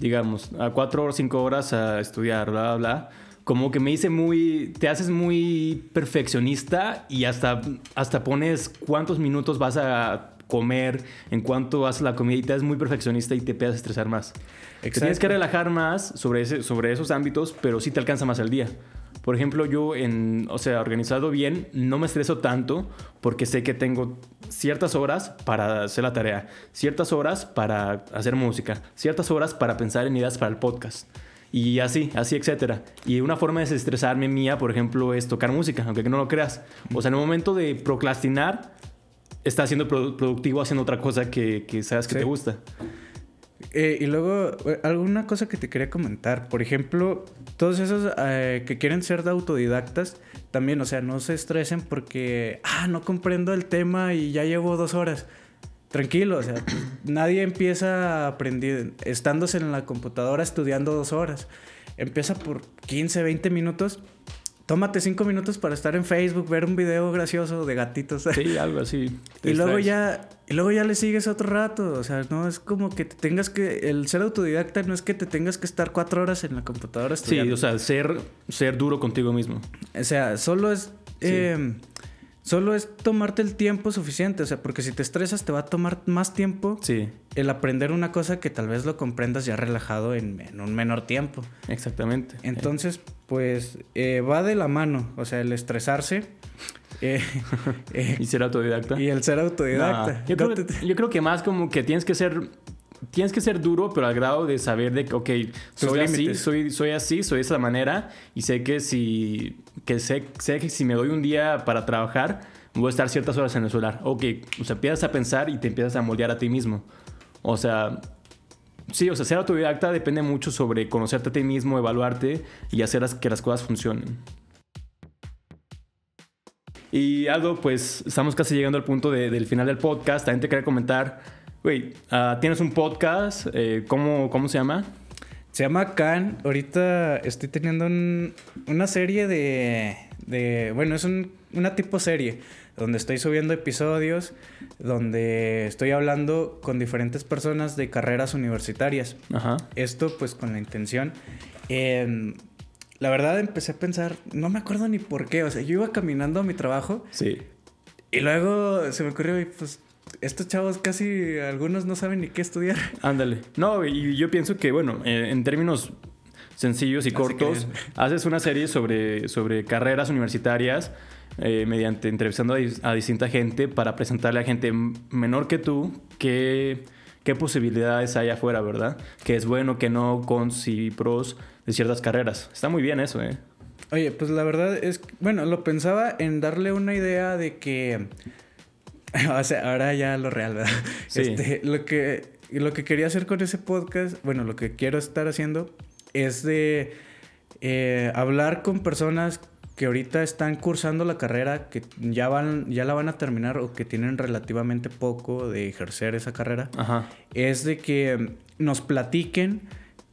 digamos, a cuatro o cinco horas a estudiar, bla, bla, bla, como que me hice muy, te haces muy perfeccionista y hasta, hasta pones cuántos minutos vas a comer, en cuanto haces la te haces muy perfeccionista y te empiezas a estresar más. tienes que relajar más sobre, ese, sobre esos ámbitos, pero sí te alcanza más el día. Por ejemplo, yo, en, o sea, organizado bien, no me estreso tanto porque sé que tengo ciertas horas para hacer la tarea, ciertas horas para hacer música, ciertas horas para pensar en ideas para el podcast. Y así, así, etcétera. Y una forma de desestresarme mía, por ejemplo, es tocar música, aunque no lo creas. O sea, en el momento de procrastinar, estás siendo productivo haciendo otra cosa que, que sabes que te gusta. Eh, y luego, eh, alguna cosa que te quería comentar. Por ejemplo, todos esos eh, que quieren ser de autodidactas, también, o sea, no se estresen porque, ah, no comprendo el tema y ya llevo dos horas. Tranquilo, o sea, nadie empieza a aprender estándose en la computadora estudiando dos horas. Empieza por 15, 20 minutos tómate cinco minutos para estar en Facebook, ver un video gracioso de gatitos. Sí, algo así. y luego ya, y luego ya le sigues otro rato. O sea, no es como que te tengas que. El ser autodidacta no es que te tengas que estar cuatro horas en la computadora estudiando. Sí, o sea, ser, ser duro contigo mismo. O sea, solo es. Eh, Solo es tomarte el tiempo suficiente, o sea, porque si te estresas te va a tomar más tiempo sí. el aprender una cosa que tal vez lo comprendas ya relajado en, un menor tiempo. Exactamente. Entonces, pues eh, va de la mano, o sea, el estresarse. Eh, eh, y ser autodidacta. Y el ser autodidacta. yo, creo, yo creo que más como que tienes que ser tienes que ser duro, pero al grado de saber de que, ok, soy así, soy, soy así, soy de esa manera, y sé que si, que sé, sé que si me doy un día para trabajar, voy a estar ciertas horas en el celular. Ok, o sea, empiezas a pensar y te empiezas a moldear a ti mismo. O sea, sí, o sea, ser autodidacta depende mucho sobre conocerte a ti mismo, evaluarte y hacer que las cosas funcionen. Y algo, pues estamos casi llegando al punto del final del podcast. También te quería comentar Güey, ah, tienes un podcast, eh, ¿cómo, ¿cómo se llama? Se llama Can. Ahorita estoy teniendo una serie de bueno, es una tipo serie donde estoy subiendo episodios, donde estoy hablando con diferentes personas de carreras universitarias. Ajá. Esto pues con la intención. la verdad empecé a pensar, no me acuerdo ni por qué, o sea, yo iba caminando a mi trabajo. Sí. Y luego se me ocurrió, y pues estos chavos casi algunos no saben ni qué estudiar. Ándale. No, y yo pienso que, bueno, eh, en términos sencillos y cortos, haces una serie sobre, sobre carreras universitarias eh, mediante entrevistando a, distinta gente para presentarle a gente menor que tú qué, qué posibilidades hay afuera, ¿verdad? Que es bueno, que no, cons y pros de ciertas carreras. Está muy bien eso, ¿eh? Oye, pues la verdad es, bueno, lo pensaba en darle una idea de que o sea, ahora ya lo real, ¿verdad? Este, lo, que, lo que quería hacer con ese podcast, bueno, lo que quiero estar haciendo es de eh, hablar con personas que ahorita están cursando la carrera, que ya, van, ya la van a terminar o que tienen relativamente poco de ejercer esa carrera. Ajá. Es de que nos platiquen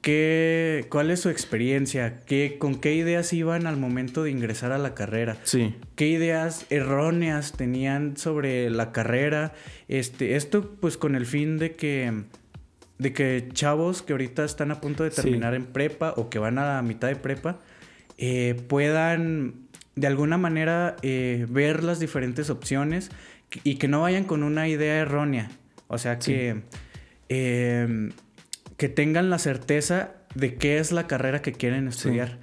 ¿Qué, ¿Cuál es su experiencia? ¿Qué, ¿Con qué ideas iban al momento de ingresar a la carrera? Sí. ¿Qué ideas erróneas tenían sobre la carrera? Este, esto pues con el fin de que, de que chavos que ahorita están a punto de terminar en prepa o que van a la mitad de prepa eh, puedan de alguna manera eh, ver las diferentes opciones y que no vayan con una idea errónea. O sea que... Eh, que tengan la certeza de qué es la carrera que quieren estudiar.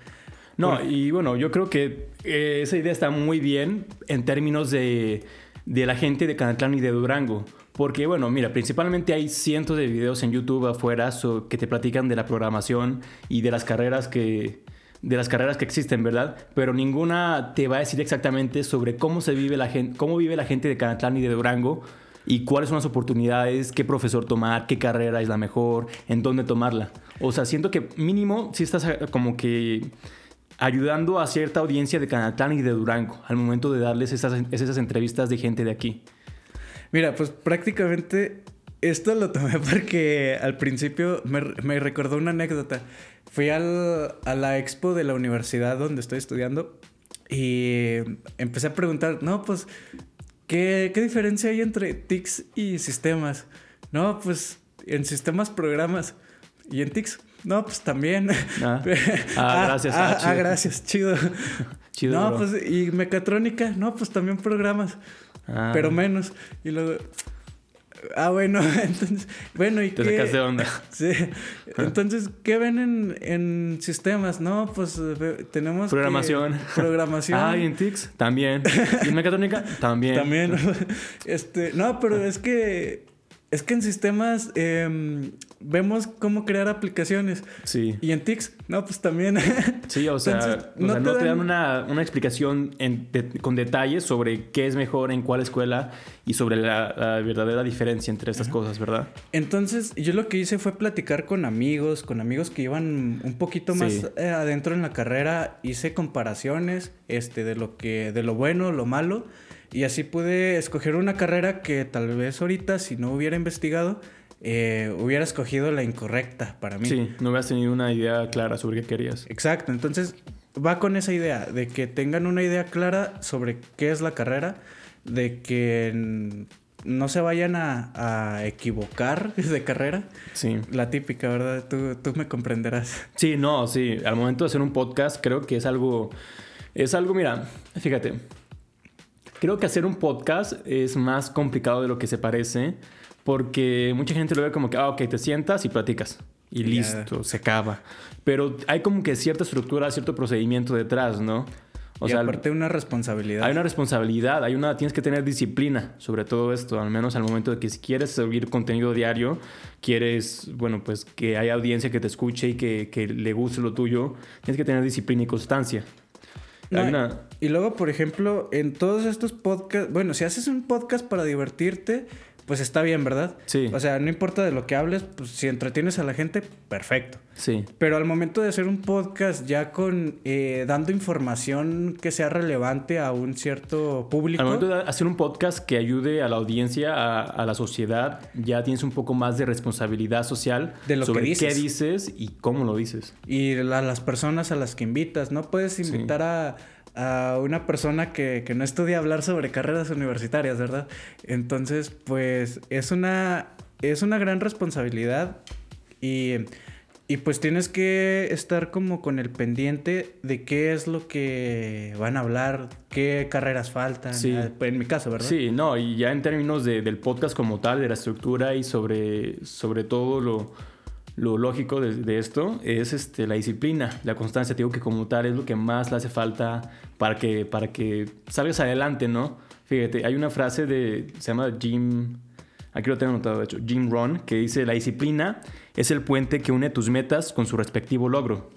No, y bueno, yo creo que eh, esa idea está muy bien en términos de, de la gente de Canatlán y de Durango. Porque, bueno, mira, principalmente hay cientos de videos en YouTube afuera que te platican de la programación y de las carreras que, de las carreras que existen, ¿verdad? Pero ninguna te va a decir exactamente sobre cómo se vive la gente, cómo vive la gente de Canatlán y de Durango y cuáles son las oportunidades, qué profesor tomar, qué carrera es la mejor, en dónde tomarla. O sea, siento que mínimo si estás eh, como que ayudando a cierta audiencia de Canatlán y de Durango al momento de darles esas, esas entrevistas de gente de aquí. Mira, pues prácticamente esto lo tomé porque al principio me, me recordó una anécdota. Fui al, a la expo de la universidad donde estoy estudiando y empecé a preguntar, no, pues, ¿qué, qué diferencia hay entre TICs y sistemas? No, pues, en sistemas programas y en TICs. No, pues también. Ah, ah gracias. Ah, ah, ah gracias, chido. chido. No, pues, y mecatrónica, no, pues también programas. Ah. Pero menos. Y luego, Ah, bueno, entonces, bueno, ¿y Te qué? sacas de onda. Sí. Entonces, ¿qué ven en, en sistemas? No, pues tenemos Programación. Programación. Ah, ¿y en TICS? También. ¿Y en mecatrónica? También. También. Este, no, pero es que es que en sistemas em, vemos cómo crear aplicaciones. Sí. Y en TICS, no, pues también. Sí, o sea, no, te, dan... una, explicación con detalles sobre qué es mejor en cuál escuela y sobre la, verdadera diferencia entre estas cosas, ¿verdad? Entonces, yo lo que hice fue platicar con amigos, con amigos que iban un poquito más eh, adentro en la carrera. Hice comparaciones este, de lo que, de lo bueno, lo malo y así pude escoger una carrera que tal vez ahorita, si no hubiera investigado, eh, hubiera escogido la incorrecta para mí. Sí, no hubieras tenido una idea clara sobre qué querías. Exacto, entonces va con esa idea, de que tengan una idea clara sobre qué es la carrera, de que no se vayan a, equivocar de carrera. Sí. La típica, ¿verdad? Tú, tú me comprenderás. Sí, no, sí. Al momento de hacer un podcast creo que es algo... Es algo, mira, fíjate, Creo que hacer un podcast es más complicado de lo que se parece porque mucha gente lo ve como que, ah, ok, te sientas y platicas y listo, se acaba. Pero hay como que cierta estructura, cierto procedimiento detrás, ¿no? O y sea, aparte una responsabilidad. Hay una responsabilidad, hay una, tienes que tener disciplina sobre todo esto, al menos al momento de que si quieres subir contenido diario, quieres, bueno, pues que haya audiencia que te escuche y que, que le guste lo tuyo, tienes que tener disciplina y constancia. Y luego, por ejemplo, en todos estos podcasts, bueno, si haces un podcast para divertirte, pues está bien, ¿verdad? Sí. O sea, no importa de lo que hables, pues si entretienes a la gente, perfecto. Sí. Pero al momento de hacer un podcast ya con eh, dando información que sea relevante a un cierto público. Al momento de hacer un podcast que ayude a la audiencia, a, la sociedad, ya tienes un poco más de responsabilidad social de lo sobre que dices. qué dices y cómo lo dices. Y a las personas a las que invitas. No puedes invitar a a una persona que, no estudia hablar sobre carreras universitarias, ¿verdad? Entonces, pues es una, es una gran responsabilidad y, pues tienes que estar como con el pendiente de qué es lo que van a hablar, qué carreras faltan, sí. Ah, en mi caso, ¿verdad? Sí, no, y ya en términos del podcast como tal, de la estructura y sobre, sobre todo lo lo lógico de, esto es este, la disciplina, la constancia. Te digo que como tal es lo que más le hace falta para que, para que salgas adelante, ¿no? Fíjate, hay una frase de, se llama Jim, aquí lo tengo anotado de hecho, Jim Ron, que dice, la disciplina es el puente que une tus metas con su respectivo logro.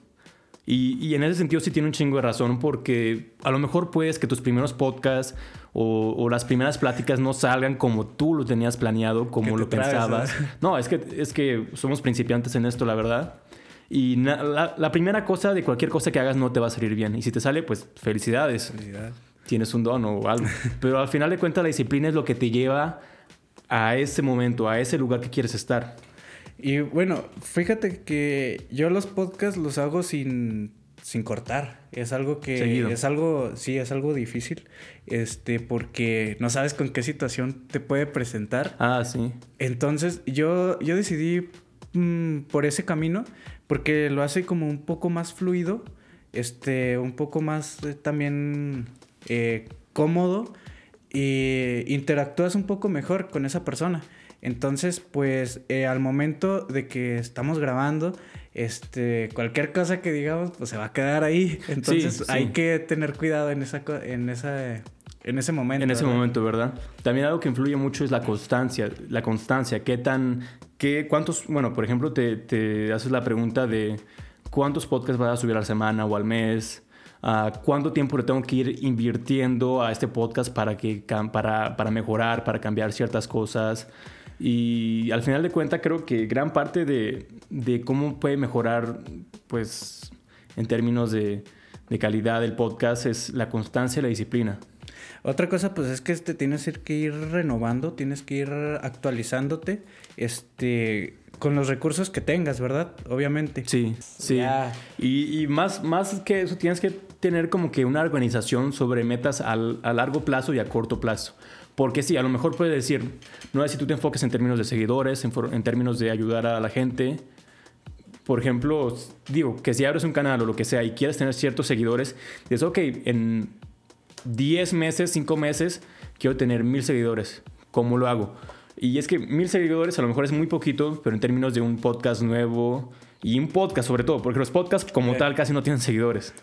Y, en ese sentido sí tiene un chingo de razón porque a lo mejor puedes que tus primeros podcasts o, las primeras pláticas no salgan como tú lo tenías planeado, como lo pensabas. No, es que, es que somos principiantes en esto, la verdad. Y la, primera cosa de cualquier cosa que hagas no te va a salir bien. Y si te sale, pues felicidades. Tienes un don o algo. Pero al final de cuentas la disciplina es lo que te lleva a ese momento, a ese lugar que quieres estar. Y bueno, fíjate que yo los podcasts los hago sin, sin cortar. Es algo que es algo, sí, es algo difícil. Este, porque no sabes con qué situación te puede presentar. Ah, sí. Entonces, yo, yo decidí mm, por ese camino, porque lo hace como un poco más fluido, este, un poco más eh, también eh, cómodo y interactúas un poco mejor con esa persona. Entonces, pues eh, al momento de que estamos grabando, este, cualquier cosa que digamos, pues se va a quedar ahí. Entonces hay que tener cuidado en esa, en esa, en ese momento. En ese momento, ¿verdad? También algo que influye mucho es la constancia. La constancia, qué tan, qué, cuántos, bueno, por ejemplo, te, te haces la pregunta de cuántos podcasts vas a subir a la semana o al mes, ah, cuánto tiempo le tengo que ir invirtiendo a este podcast para, que, para, para mejorar, para cambiar ciertas cosas. Y al final de cuentas creo que gran parte de, de cómo puede mejorar, pues, en términos de, de calidad del podcast es la constancia y la disciplina. Otra cosa, pues es que este, tienes que ir renovando, tienes que ir actualizándote, este, con los recursos que tengas, ¿verdad? Obviamente. Sí, sí. Y, y, más, más que eso, tienes que tener como que una organización sobre metas al, a largo plazo y a corto plazo. Porque sí, a lo mejor puedes decir, no es si tú te enfoques en términos de seguidores, en, en términos de ayudar a la gente, por ejemplo, digo, que si abres un canal o lo que sea y quieres tener ciertos seguidores, dices, ok, en 10 meses, 5 meses, quiero tener mil seguidores. ¿Cómo lo hago? Y es que mil seguidores a lo mejor es muy poquito, pero en términos de un podcast nuevo y un podcast sobre todo, porque los podcasts como tal casi no tienen seguidores.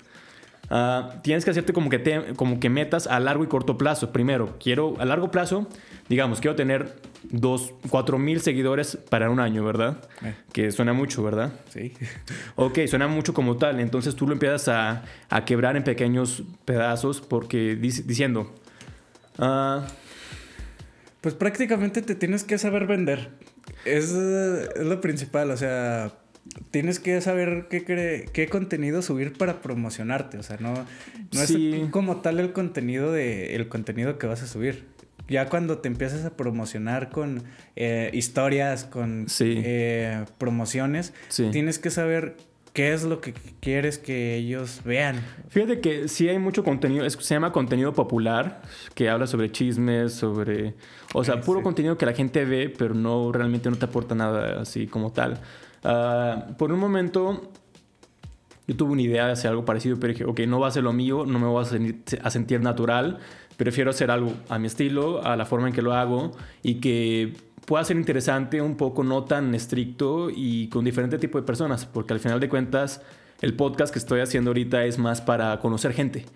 Ah, tienes que hacerte como que, te, como que metas a largo y corto plazo. Primero, quiero a largo plazo, digamos, quiero tener dos, cuatro mil seguidores para un año, ¿verdad? Eh. Que suena mucho, ¿verdad? Sí. Ok, suena mucho como tal. Entonces tú lo empiezas a, a quebrar en pequeños pedazos porque diciendo... Uh, pues prácticamente te tienes que saber vender. Es, es lo principal, o sea tienes que saber qué, qué contenido subir para promocionarte. O sea, no, no es como tal el contenido de el contenido que vas a subir. Ya cuando te empiezas a promocionar con eh, historias, con eh, promociones, tienes que saber qué es lo que quieres que ellos vean. Fíjate que sí hay mucho contenido, se llama contenido popular, que habla sobre chismes, sobre, o sea, puro contenido que la gente ve, pero no realmente no te aporta nada así como tal. Ah, por un momento yo tuve una idea de hacer algo parecido, pero dije, ok, no va a ser lo mío, no me voy a, sentir, natural, prefiero hacer algo a mi estilo, a la forma en que lo hago y que pueda ser interesante, un poco no tan estricto y con diferente tipo de personas, porque al final de cuentas el podcast que estoy haciendo ahorita es más para conocer gente,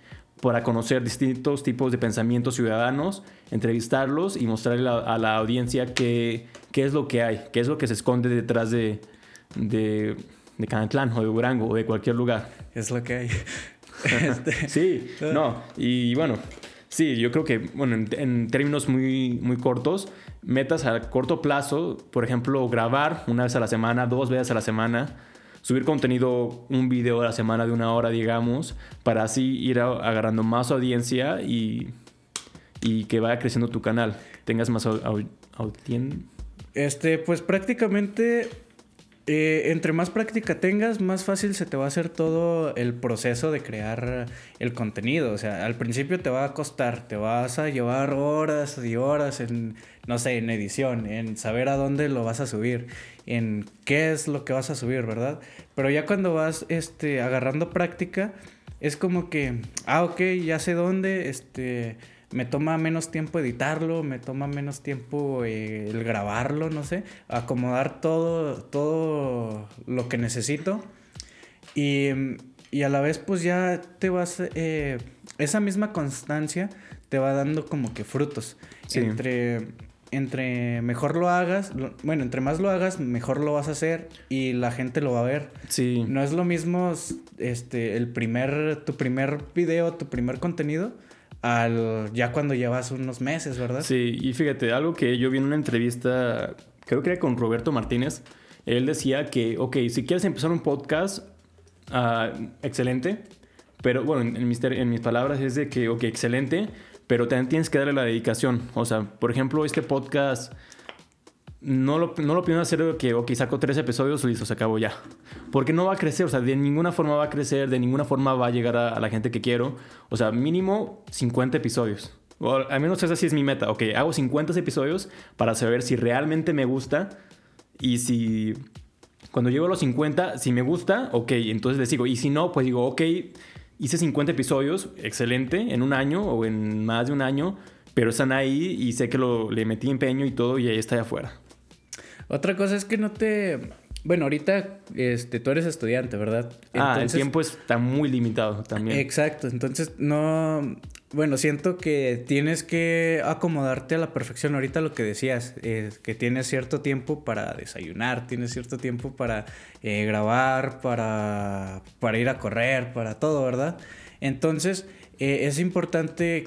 para conocer distintos tipos de pensamientos ciudadanos, entrevistarlos y mostrarle a la audiencia qué, qué es lo que hay, qué es lo que se esconde detrás de, de, de Canatlán o de Durango o de cualquier lugar. Es lo que hay. Este, sí, no, y bueno, sí, yo creo que, bueno, en, términos muy, muy cortos, metas a corto plazo, por ejemplo, grabar una vez a la semana, dos veces a la semana, subir contenido, un video a la semana de una hora, digamos, para así ir agarrando más audiencia y, y que vaya creciendo tu canal, tengas más audiencia. Este, pues prácticamente eh, entre más práctica tengas, más fácil se te va a hacer todo el proceso de crear el contenido. O sea, al principio te va a costar, te vas a llevar horas y horas en, no sé, en edición, en saber a dónde lo vas a subir, en qué es lo que vas a subir, ¿verdad? Pero ya cuando vas este, agarrando práctica, es como que, ah, ok, ya sé dónde, este me toma menos tiempo editarlo, me toma menos tiempo eh, el grabarlo, no sé, acomodar todo, todo lo que necesito. Y, a la vez pues ya te vas, eh, esa misma constancia te va dando como que frutos. Entre, entre mejor lo hagas, bueno, entre más lo hagas, mejor lo vas a hacer y la gente lo va a ver. Sí. No es lo mismo este, el primer, tu primer video, tu primer contenido al ya cuando llevas unos meses, ¿verdad? Sí, y fíjate, algo que yo vi en una entrevista, creo que era con Roberto Martínez, él decía que, ok, si quieres empezar un podcast, uh, excelente, pero bueno, en, mis, en mis palabras es de que, ok, excelente, pero también tienes que darle la dedicación. O sea, por ejemplo, este podcast no lo, no lo pienso hacer que, ok, saco tres episodios, listo, se acabó ya. Porque no va a crecer, o sea, de ninguna forma va a crecer, de ninguna forma va a llegar a, la gente que quiero. O sea, mínimo 50 episodios. O al menos esa sí es mi meta. Ok, hago 50 episodios para saber si realmente me gusta y si cuando llego a los 50, si me gusta, ok, entonces les digo. Y si no, pues digo, ok, hice 50 episodios, excelente, en un año o en más de un año, pero están ahí y sé que lo, le metí empeño y todo y ahí está afuera. Otra cosa es que no te... Bueno, ahorita este, tú eres estudiante, ¿verdad? ah, el tiempo está muy limitado también. Exacto, entonces no... bueno, siento que tienes que acomodarte a la perfección. Ahorita lo que decías, es que tienes cierto tiempo para desayunar, tienes cierto tiempo para eh, grabar, para, para ir a correr, para todo, ¿verdad? Entonces, eh, es importante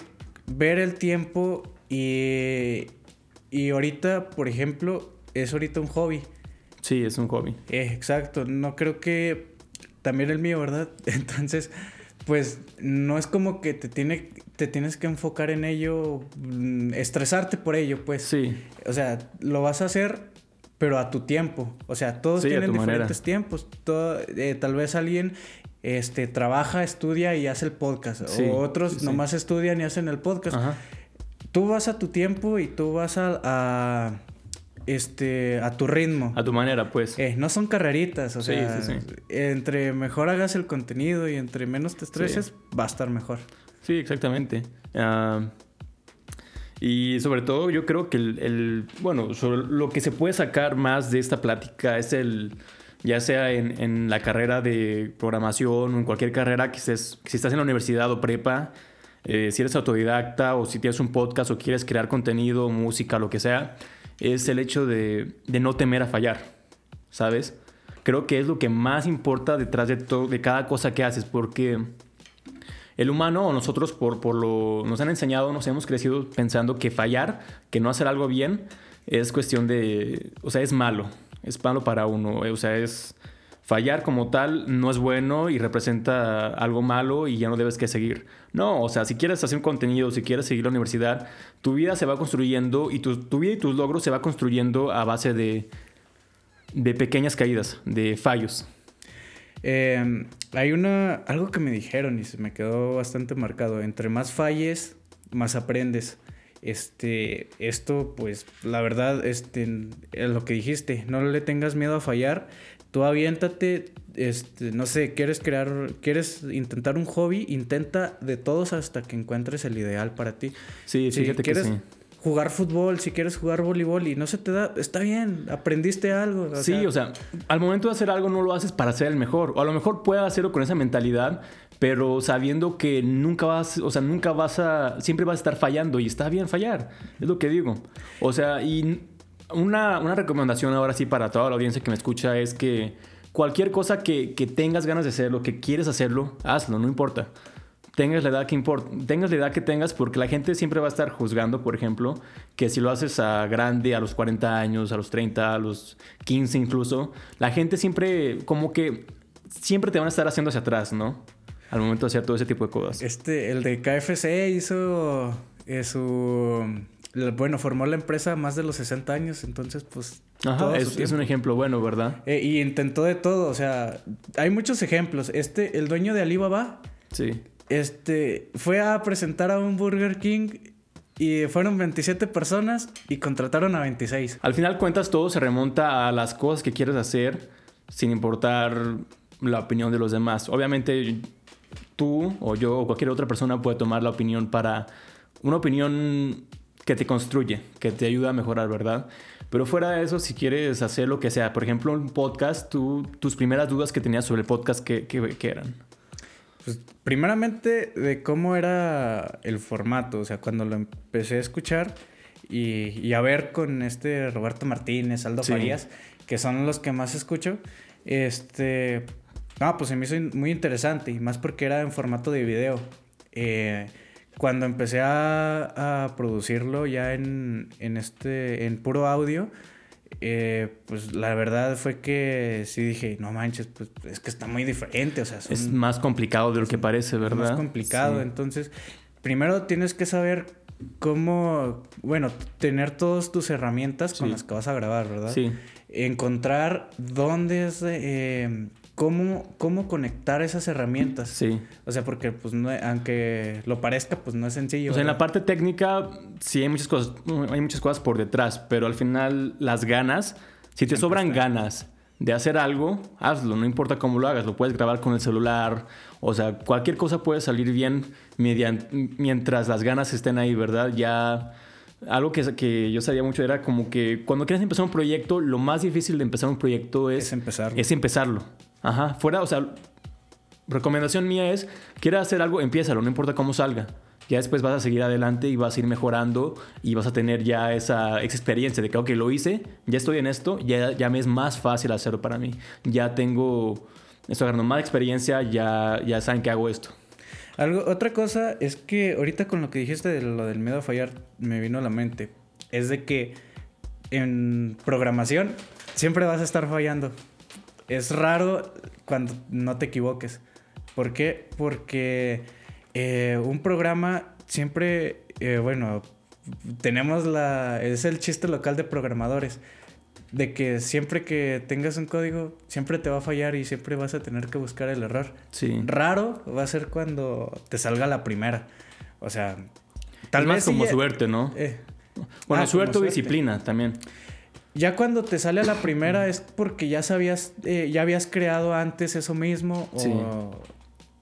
ver el tiempo y, y ahorita, por ejemplo, es ahorita un hobby. Sí, es un hobby. Eh, exacto, no creo que también el mío, ¿verdad? Entonces, pues no es como que te, tiene, te tienes que enfocar en ello, mm, estresarte por ello, pues. Sí. O sea, lo vas a hacer, pero a tu tiempo. O sea, todos Sí, tienen manera. diferentes tiempos. Todo, eh, tal vez alguien este, trabaja, estudia y hace el podcast. Sí, o otros sí. nomás estudian y hacen el podcast. Ajá. Tú vas a tu tiempo y tú vas a, a, este, a tu ritmo. A tu manera, pues. Eh, no son carreritas, o Sí, sea, sí, sí. entre mejor hagas el contenido y entre menos te estreses, va a estar mejor. Sí, exactamente. Ah, y sobre todo yo creo que el, el- bueno, sobre lo que se puede sacar más de esta plática es el, ya sea en, en la carrera de programación o en cualquier carrera que estés, si estás en la universidad o prepa, eh, si eres autodidacta o si tienes un podcast o quieres crear contenido, música, lo que sea, es el hecho de, de no temer a fallar, ¿sabes? Creo que es lo que más importa detrás de, todo, de cada cosa que haces, porque el humano o nosotros por, por lo nos han enseñado, nos hemos crecido pensando que fallar, que no hacer algo bien, es cuestión de, o sea, es malo, es malo para uno, o sea, es fallar como tal no es bueno y representa algo malo y ya no debes que seguir. No, o sea, si quieres hacer un contenido, si quieres seguir la universidad, tu vida se va construyendo y tu, vida y tus logros se va construyendo a base de, de pequeñas caídas, de fallos. Eh, hay una, algo que me dijeron y se me quedó bastante marcado. Entre más falles, más aprendes. Este, esto, pues, la verdad, este, es lo que dijiste, no le tengas miedo a fallar. Tú aviéntate, este, no sé, quieres crear, quieres intentar un hobby, intenta de todos hasta que encuentres el ideal para ti. Sí, Si fíjate que quieres sí. jugar fútbol, si quieres jugar voleibol y no se te da, está bien, aprendiste algo. o sí, sea, o sea, al momento de hacer algo no lo haces para ser el mejor. O a lo mejor puedes hacerlo con esa mentalidad, pero sabiendo que nunca vas, o sea, nunca vas a, siempre vas a estar fallando y está bien fallar. Es lo que digo. O sea, y una, una recomendación ahora sí para toda la audiencia que me escucha es que cualquier cosa que, que tengas ganas de hacerlo, que quieres hacerlo, hazlo, no importa. Tengas la edad que importa, tengas la edad que tengas, porque la gente siempre va a estar juzgando, por ejemplo, que si lo haces a grande, a los 40 años, a los 30, a los 15 incluso, la gente siempre, como que, siempre te van a estar haciendo hacia atrás, ¿no? Al momento de hacer todo ese tipo de cosas. Este, el de KFC hizo eh, su... Bueno, formó la empresa más de los 60 años, entonces pues... Ajá, es, un ejemplo bueno, ¿verdad? Eh, y intentó de todo, o sea, hay muchos ejemplos. Este, el dueño de Alibaba, Sí. este, fue a presentar a un Burger King y fueron 27 personas y contrataron a 26. Al final cuentas todo se remonta a las cosas que quieres hacer sin importar la opinión de los demás. Obviamente tú o yo o cualquier otra persona puede tomar la opinión para una opinión que te construye, que te ayuda a mejorar, ¿verdad? Pero fuera de eso, si quieres hacer lo que sea, por ejemplo, un podcast, tú, tus primeras dudas que tenías sobre el podcast, ¿qué, qué- qué eran? Pues primeramente de cómo era el formato, o sea, cuando lo empecé a escuchar y, y a ver con este Roberto Martínez, Aldo Sí. Farías, que son los que más escucho, este, ah, pues se me hizo muy interesante y más porque era en formato de video. Eh, cuando empecé a, a producirlo ya en, en este, en puro audio, eh, pues la verdad fue que sí dije, no manches, pues es que está muy diferente, o sea, son- Es más complicado de lo que parece, es ¿verdad? más complicado. Sí. Entonces, primero tienes que saber cómo, bueno, tener todas tus herramientas con las que vas a grabar, ¿verdad? Sí. Encontrar dónde es, eh, cómo, cómo conectar esas herramientas. Sí. O sea, porque, pues, no, aunque lo parezca, pues no es sencillo. O sea, en la parte técnica sí hay muchas cosas, hay muchas cosas por detrás, pero al final las ganas, si te Siempre sobran ganas de hacer algo, hazlo, no importa cómo lo hagas, lo puedes grabar con el celular, o sea, cualquier cosa puede salir bien mientras las ganas estén ahí, ¿verdad? Ya algo que, que yo sabía mucho era como que cuando quieres empezar un proyecto, lo más difícil de empezar un proyecto es, Es empezarlo. es empezarlo. Ajá, fuera, o sea, recomendación mía es, quieres hacer algo, empiézalo, no importa cómo salga. ya después vas a seguir adelante y vas a ir mejorando y vas a tener ya esa, experiencia de que, ok, lo hice, ya estoy en esto, ya, ya me es más fácil hacerlo para mí. Ya tengo, estoy agarrando más experiencia, ya, ya saben que hago esto. Algo, otra cosa es que ahorita con lo que dijiste de lo del miedo a fallar, me vino a la mente. Es de que en programación siempre vas a estar fallando. Es raro cuando no te equivoques. ¿Por qué? Porque eh, un programa siempre, eh, bueno, tenemos la... Es el chiste local de programadores. De que siempre que tengas un código, siempre te va a fallar y siempre vas a tener que buscar el error. Sí. Raro va a ser cuando te salga la primera. O sea, tal vez... como suerte, ¿no? Eh, bueno, ah, suerte o disciplina también. Ya cuando te sale a la primera es porque ya sabías, ya habías creado antes eso mismo o,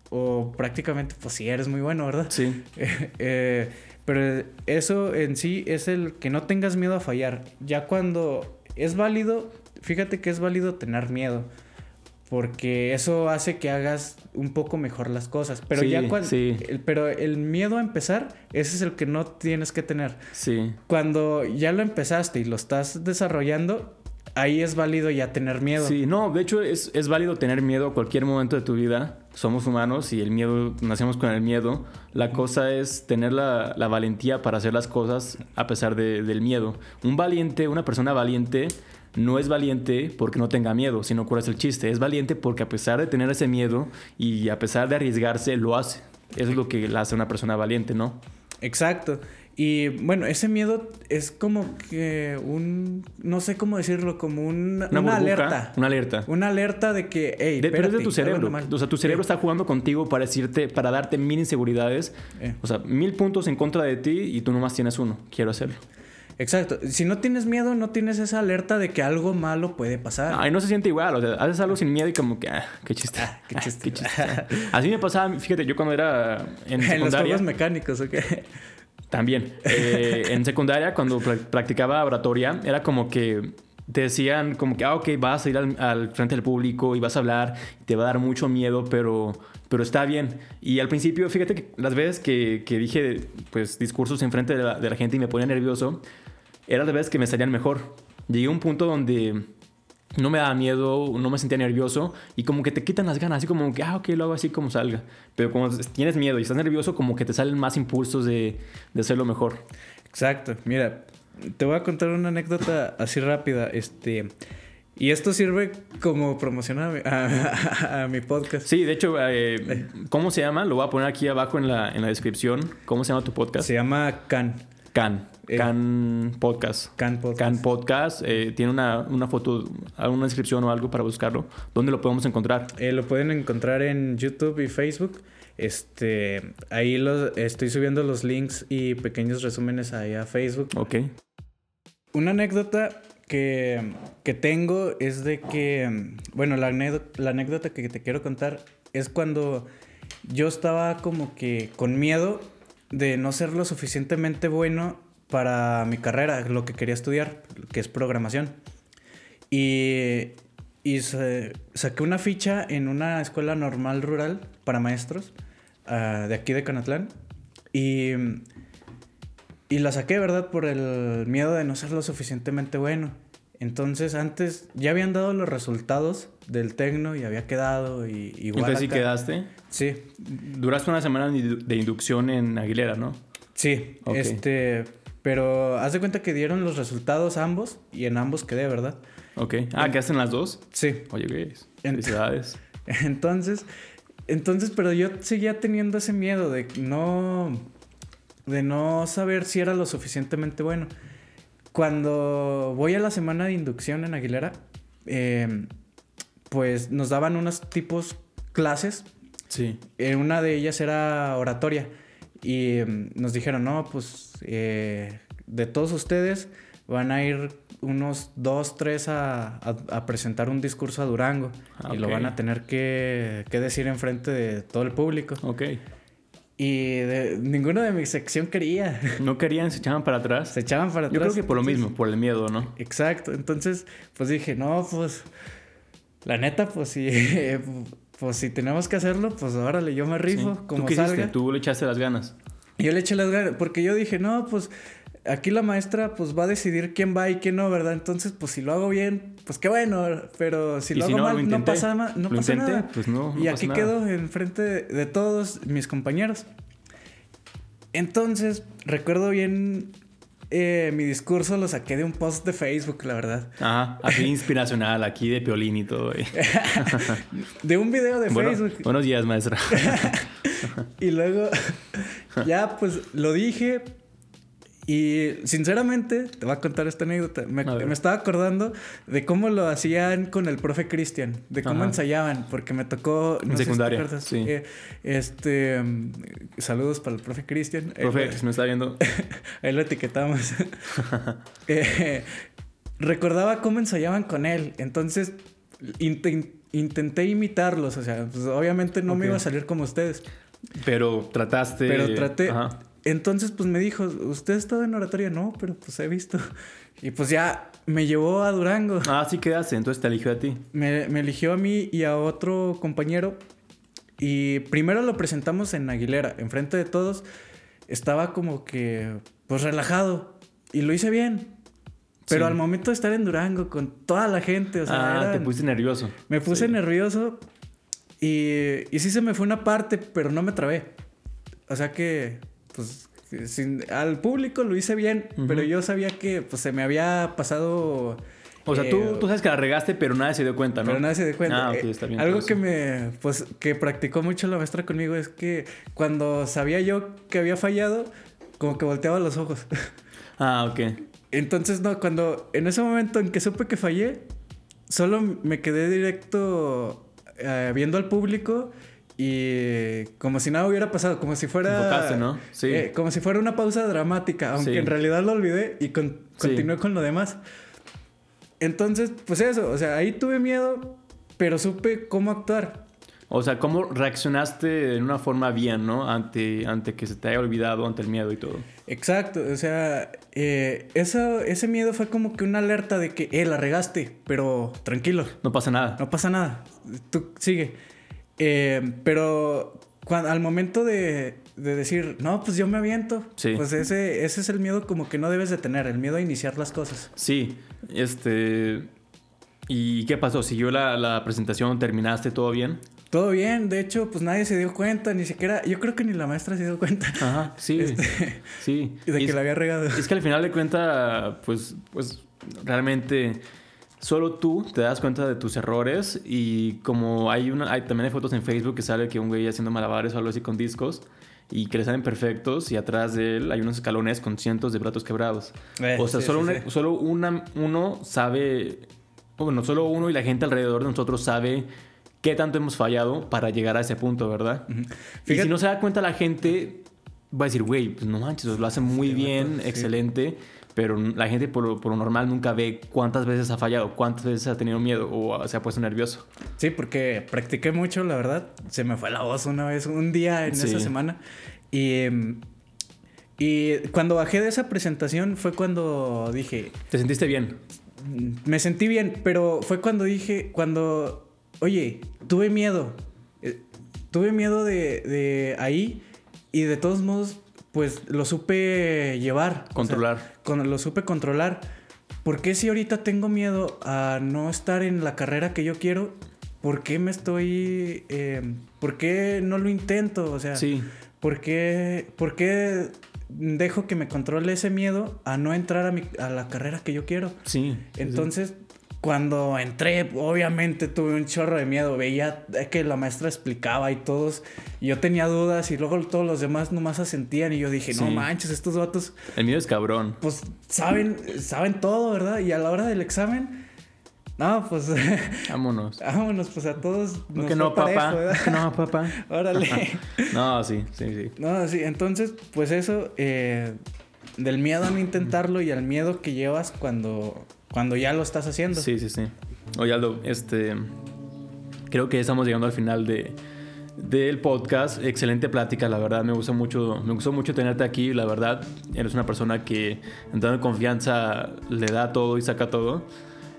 o prácticamente, pues sí, eres muy bueno, ¿verdad? Sí. Eh, pero eso en sí es el que no tengas miedo a fallar. Ya cuando es válido, fíjate que es válido tener miedo. Porque eso hace que hagas un poco mejor las cosas. Pero ya cuando. pero el miedo a empezar, ese es el que no tienes que tener. Sí. Cuando ya lo empezaste y lo estás desarrollando, ahí es válido ya tener miedo. Sí, no, de hecho es, es, válido tener miedo a cualquier momento de tu vida. Somos humanos y el miedo, nacemos con el miedo. La cosa es tener la, la valentía para hacer las cosas a pesar de, del miedo. Un valiente, una persona valiente, no es valiente porque no tenga miedo, sino cuál es el chiste. Es valiente porque a pesar de tener ese miedo y a pesar de arriesgarse, lo hace. Eso es lo que la hace una persona valiente, ¿no? Exacto. Y bueno, ese miedo es como que un, no sé cómo decirlo, como una, alerta. Una alerta. Una alerta de que, hey, de, pero es de tu cerebro. O sea, tu cerebro está jugando contigo para decirte, para darte mil inseguridades. Eh. O sea, mil puntos en contra de ti y tú nomás tienes uno. Quiero hacerlo. Exacto. Si no tienes miedo, no tienes esa alerta de que algo malo puede pasar. Ay, no se siente igual. O sea, haces algo sin miedo y como que, ah, qué chiste. Ah, qué chiste. qué chiste. Así me pasaba, fíjate, yo cuando era en secundaria. en los juegos mecánicos, ¿ok? También. Eh, en secundaria, cuando practicaba oratoria, era como que te decían como que, ah, ok, vas a ir al, frente del público y vas a hablar, te va a dar mucho miedo, pero, pero está bien. Y al principio, fíjate que las veces que, que dije pues discursos en frente de la, gente y me ponía nervioso, eran las veces que me salían mejor. Llegué a un punto donde no me daba miedo, no me sentía nervioso y como que te quitan las ganas, así como que, ah, ok, lo hago así como salga. Pero como tienes miedo y estás nervioso, como que te salen más impulsos de, de hacerlo mejor. Exacto. Mira, te voy a contar una anécdota así rápida. Este. Y esto sirve como promoción a, mi podcast. Sí, de hecho, eh, ¿cómo se llama? Lo voy a poner aquí abajo en la, en la descripción. ¿Cómo se llama tu podcast? Se llama Can. Can. Eh, Can Podcast. Can Podcast. Can Podcast. Eh, tiene una, una, foto, una descripción o algo para buscarlo. ¿Dónde lo podemos encontrar? Eh, lo pueden encontrar en YouTube y Facebook. Este, ahí los, estoy subiendo los links y pequeños resúmenes ahí a Facebook. Ok. Una anécdota que, que tengo es de que, bueno, la anécdota, la anécdota que te quiero contar es cuando yo estaba como que con miedo de no ser lo suficientemente bueno para mi carrera, lo que quería estudiar, que es programación. Y, y saqué una ficha en una escuela normal rural para maestros ah, de aquí de Canatlán. Y, y la saqué, ¿verdad? Por el miedo de no ser lo suficientemente bueno. Entonces, antes ya habían dado los resultados del tecno y había quedado y igual. Entonces, ¿sí quedaste? Sí. Duraste una semana de inducción en Aguilera, ¿no? Sí. Este, pero haz de cuenta que dieron los resultados ambos y en ambos quedé, ¿verdad? Ok. Ah, ¿qué hacen las dos? Sí. Oye. Felicidades. Entonces, entonces, pero yo seguía teniendo ese miedo de no, de no saber si era lo suficientemente bueno. Cuando voy a la semana de inducción en Aguilera, em, pues nos daban unos tipos clases. Sí. En una de ellas era oratoria. Y em, nos dijeron, no, pues eh, de todos ustedes van a ir unos dos, tres a, presentar un discurso a Durango. Y lo van a tener que, que decir enfrente de todo el público. Ok. Y ninguno de mi sección quería. No querían, se echaban para atrás. Se echaban para atrás. Yo creo que por lo mismo, por el miedo, ¿no? Exacto. Entonces, pues dije, no, pues, la neta, pues sí, pues si tenemos que hacerlo, pues órale, yo me rifo. Como ¿Tú qué Hiciste? Tú le echaste las ganas. yo le eché las ganas, porque yo dije, no, pues aquí la maestra pues va a decidir quién va y quién no, ¿verdad? Entonces, pues si lo hago bien, pues qué bueno, pero si lo hago mal, no pasa, no pasa nada. Pues no, y aquí quedo enfrente de, de todos mis compañeros. Entonces, recuerdo bien eh, mi discurso lo saqué de un post de Facebook, la verdad. Ajá, así inspiracional, aquí de Piolín y todo. de un video de Facebook. Buenos días, maestra. y luego, ya pues lo dije, y sinceramente, te voy a contar esta anécdota. Me, estaba acordando de cómo lo hacían con el profe Cristian, de cómo ensayaban, porque me tocó. en secundaria. sí. Eh, este. Saludos para el profe Cristian. Profe, si me está viendo. ahí lo etiquetamos. Eh, recordaba cómo ensayaban con él. Entonces, intenté imitarlos. O sea, pues, obviamente no me iba a salir como ustedes. Pero trataste. Pero traté. Entonces, pues me dijo, ¿usted ha estado en oratoria? No, pero pues he visto. Y pues ya me llevó a Durango. Ah, sí quedaste, entonces te eligió a ti. Me, eligió a mí y a otro compañero. Y primero lo presentamos en Aguilera, enfrente de todos. Estaba como que, pues relajado. Y lo hice bien. Pero al momento de estar en Durango con toda la gente, o sea, ah, te puse nervioso. Me puse nervioso y, y sí se me fue una parte, pero no me trabé. O sea que pues al público lo hice bien, pero yo sabía que pues se me había pasado... O sea, tú, eh, tú sabes que la regaste, pero nadie se dio cuenta, ¿no? Pero nadie se dio cuenta. Ah, está bien, algo que me, pues, que practicó mucho la maestra conmigo es que cuando sabía yo que había fallado, como que volteaba los ojos. Ah, ok. Entonces, no, cuando, en ese momento en que supe que fallé, solo me quedé directo eh, viendo al público y como si nada hubiera pasado, como si fuera. ¿no? Sí. Eh, como si fuera una pausa dramática, aunque en realidad lo olvidé y continué con lo demás. Entonces, pues eso, o sea, ahí tuve miedo, pero supe cómo actuar. O sea, cómo reaccionaste de una forma bien, ¿no? Ante, ante que se te haya olvidado, ante el miedo y todo. Exacto, o sea, eh, eso, ese miedo fue como que una alerta de que, eh, la regaste, pero tranquilo. No pasa nada. No pasa nada. Tú sigue. Eh, pero al momento de, decir, no, pues yo me aviento, pues ese, ese es el miedo como que no debes de tener, el miedo a iniciar las cosas. Sí, este... ¿Y qué pasó? ¿Siguió la, la presentación? ¿Terminaste todo bien? Todo bien, de hecho, pues nadie se dio cuenta, ni siquiera, yo creo que ni la maestra se dio cuenta. Ajá, sí, este, sí. De que la había regado. Es que al final de cuentas, pues, pues realmente solo tú te das cuenta de tus errores y como hay una hay, también hay fotos en Facebook que sale que un güey haciendo malabares o algo así con discos y que le salen perfectos y atrás de él hay unos escalones con cientos de platos quebrados. Eh, o sea, solo, solo una, uno sabe, bueno, solo uno y la gente alrededor de nosotros sabe qué tanto hemos fallado para llegar a ese punto, ¿verdad? Y si no se da cuenta la gente, va a decir, güey, pues no manches, lo hace muy bien, excelente pero la gente por, lo normal nunca ve cuántas veces ha fallado, cuántas veces ha tenido miedo o se ha puesto nervioso. Sí, porque practiqué mucho, la verdad. Se me fue la voz una vez, un día en esa semana. Y, y cuando bajé de esa presentación fue cuando dije... ¿Te sentiste bien? Me sentí bien, pero fue cuando dije, cuando, oye, tuve miedo. Eh, tuve miedo de, de ahí y de todos modos pues lo supe llevar. Controlar. lo supe controlar. ¿Por qué si ahorita tengo miedo a no estar en la carrera que yo quiero? ¿Por qué me estoy... Em, ¿Por qué no lo intento? O sea, sí. ¿por qué, ¿por qué dejo que me controle ese miedo a no entrar a, mi, a la carrera que yo quiero? Sí. Entonces, cuando entré, obviamente tuve un chorro de miedo. Veía que la maestra explicaba y todos. Y yo tenía dudas y luego todos los demás nomás asentían. Y yo dije, no manches, estos vatos. El mío es cabrón. Pues saben, saben todo, ¿verdad? Y a la hora del examen. No, pues. Vámonos. vámonos, pues a todos. No, que no, papá. no, papá. Órale. no, sí, sí, sí. No, sí. Entonces, pues eso. Eh, del miedo a no intentarlo y al miedo que llevas cuando cuando ya lo estás haciendo. Sí, sí, sí. Oye, Aldo, este. Creo que estamos llegando al final de, del podcast. Excelente plática, la verdad. Me gustó mucho, me gustó mucho tenerte aquí. La verdad, eres una persona que, entrando en confianza, le da todo y saca todo.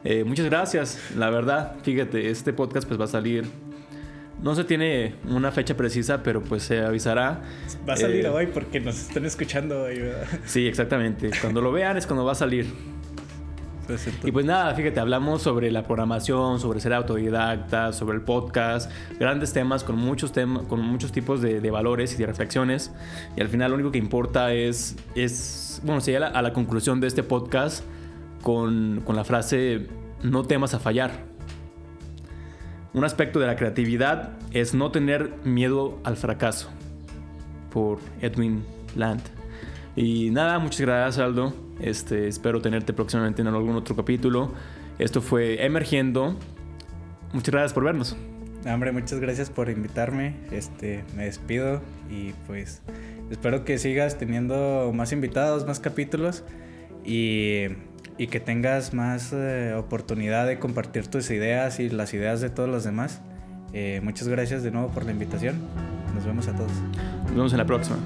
Eh, muchas gracias, la verdad. Fíjate, este podcast pues va a salir No se tiene una fecha precisa, pero pues se avisará. Va a salir eh, hoy porque nos están escuchando hoy, ¿verdad? Sí, exactamente. Cuando lo vean es cuando va a salir. Y pues nada, fíjate, hablamos sobre la programación, sobre ser autodidacta, sobre el podcast, grandes temas con muchos temas, con muchos tipos de, valores y de reflexiones. Y al final lo único que importa es, es bueno, sería a la conclusión de este podcast con, con la frase no temas a fallar. Un aspecto de la creatividad es no tener miedo al fracaso. Por Edwin Land. Y nada, muchas gracias Aldo. Este, espero tenerte próximamente en algún otro capítulo. Esto fue Emergiendo. Muchas gracias por vernos. Hombre, muchas gracias por invitarme. Este, me despido y pues espero que sigas teniendo más invitados, más capítulos y y que tengas más eh, oportunidad de compartir tus ideas y las ideas de todos los demás. Eh, muchas gracias de nuevo por la invitación. Nos vemos a todos. Nos vemos en la próxima.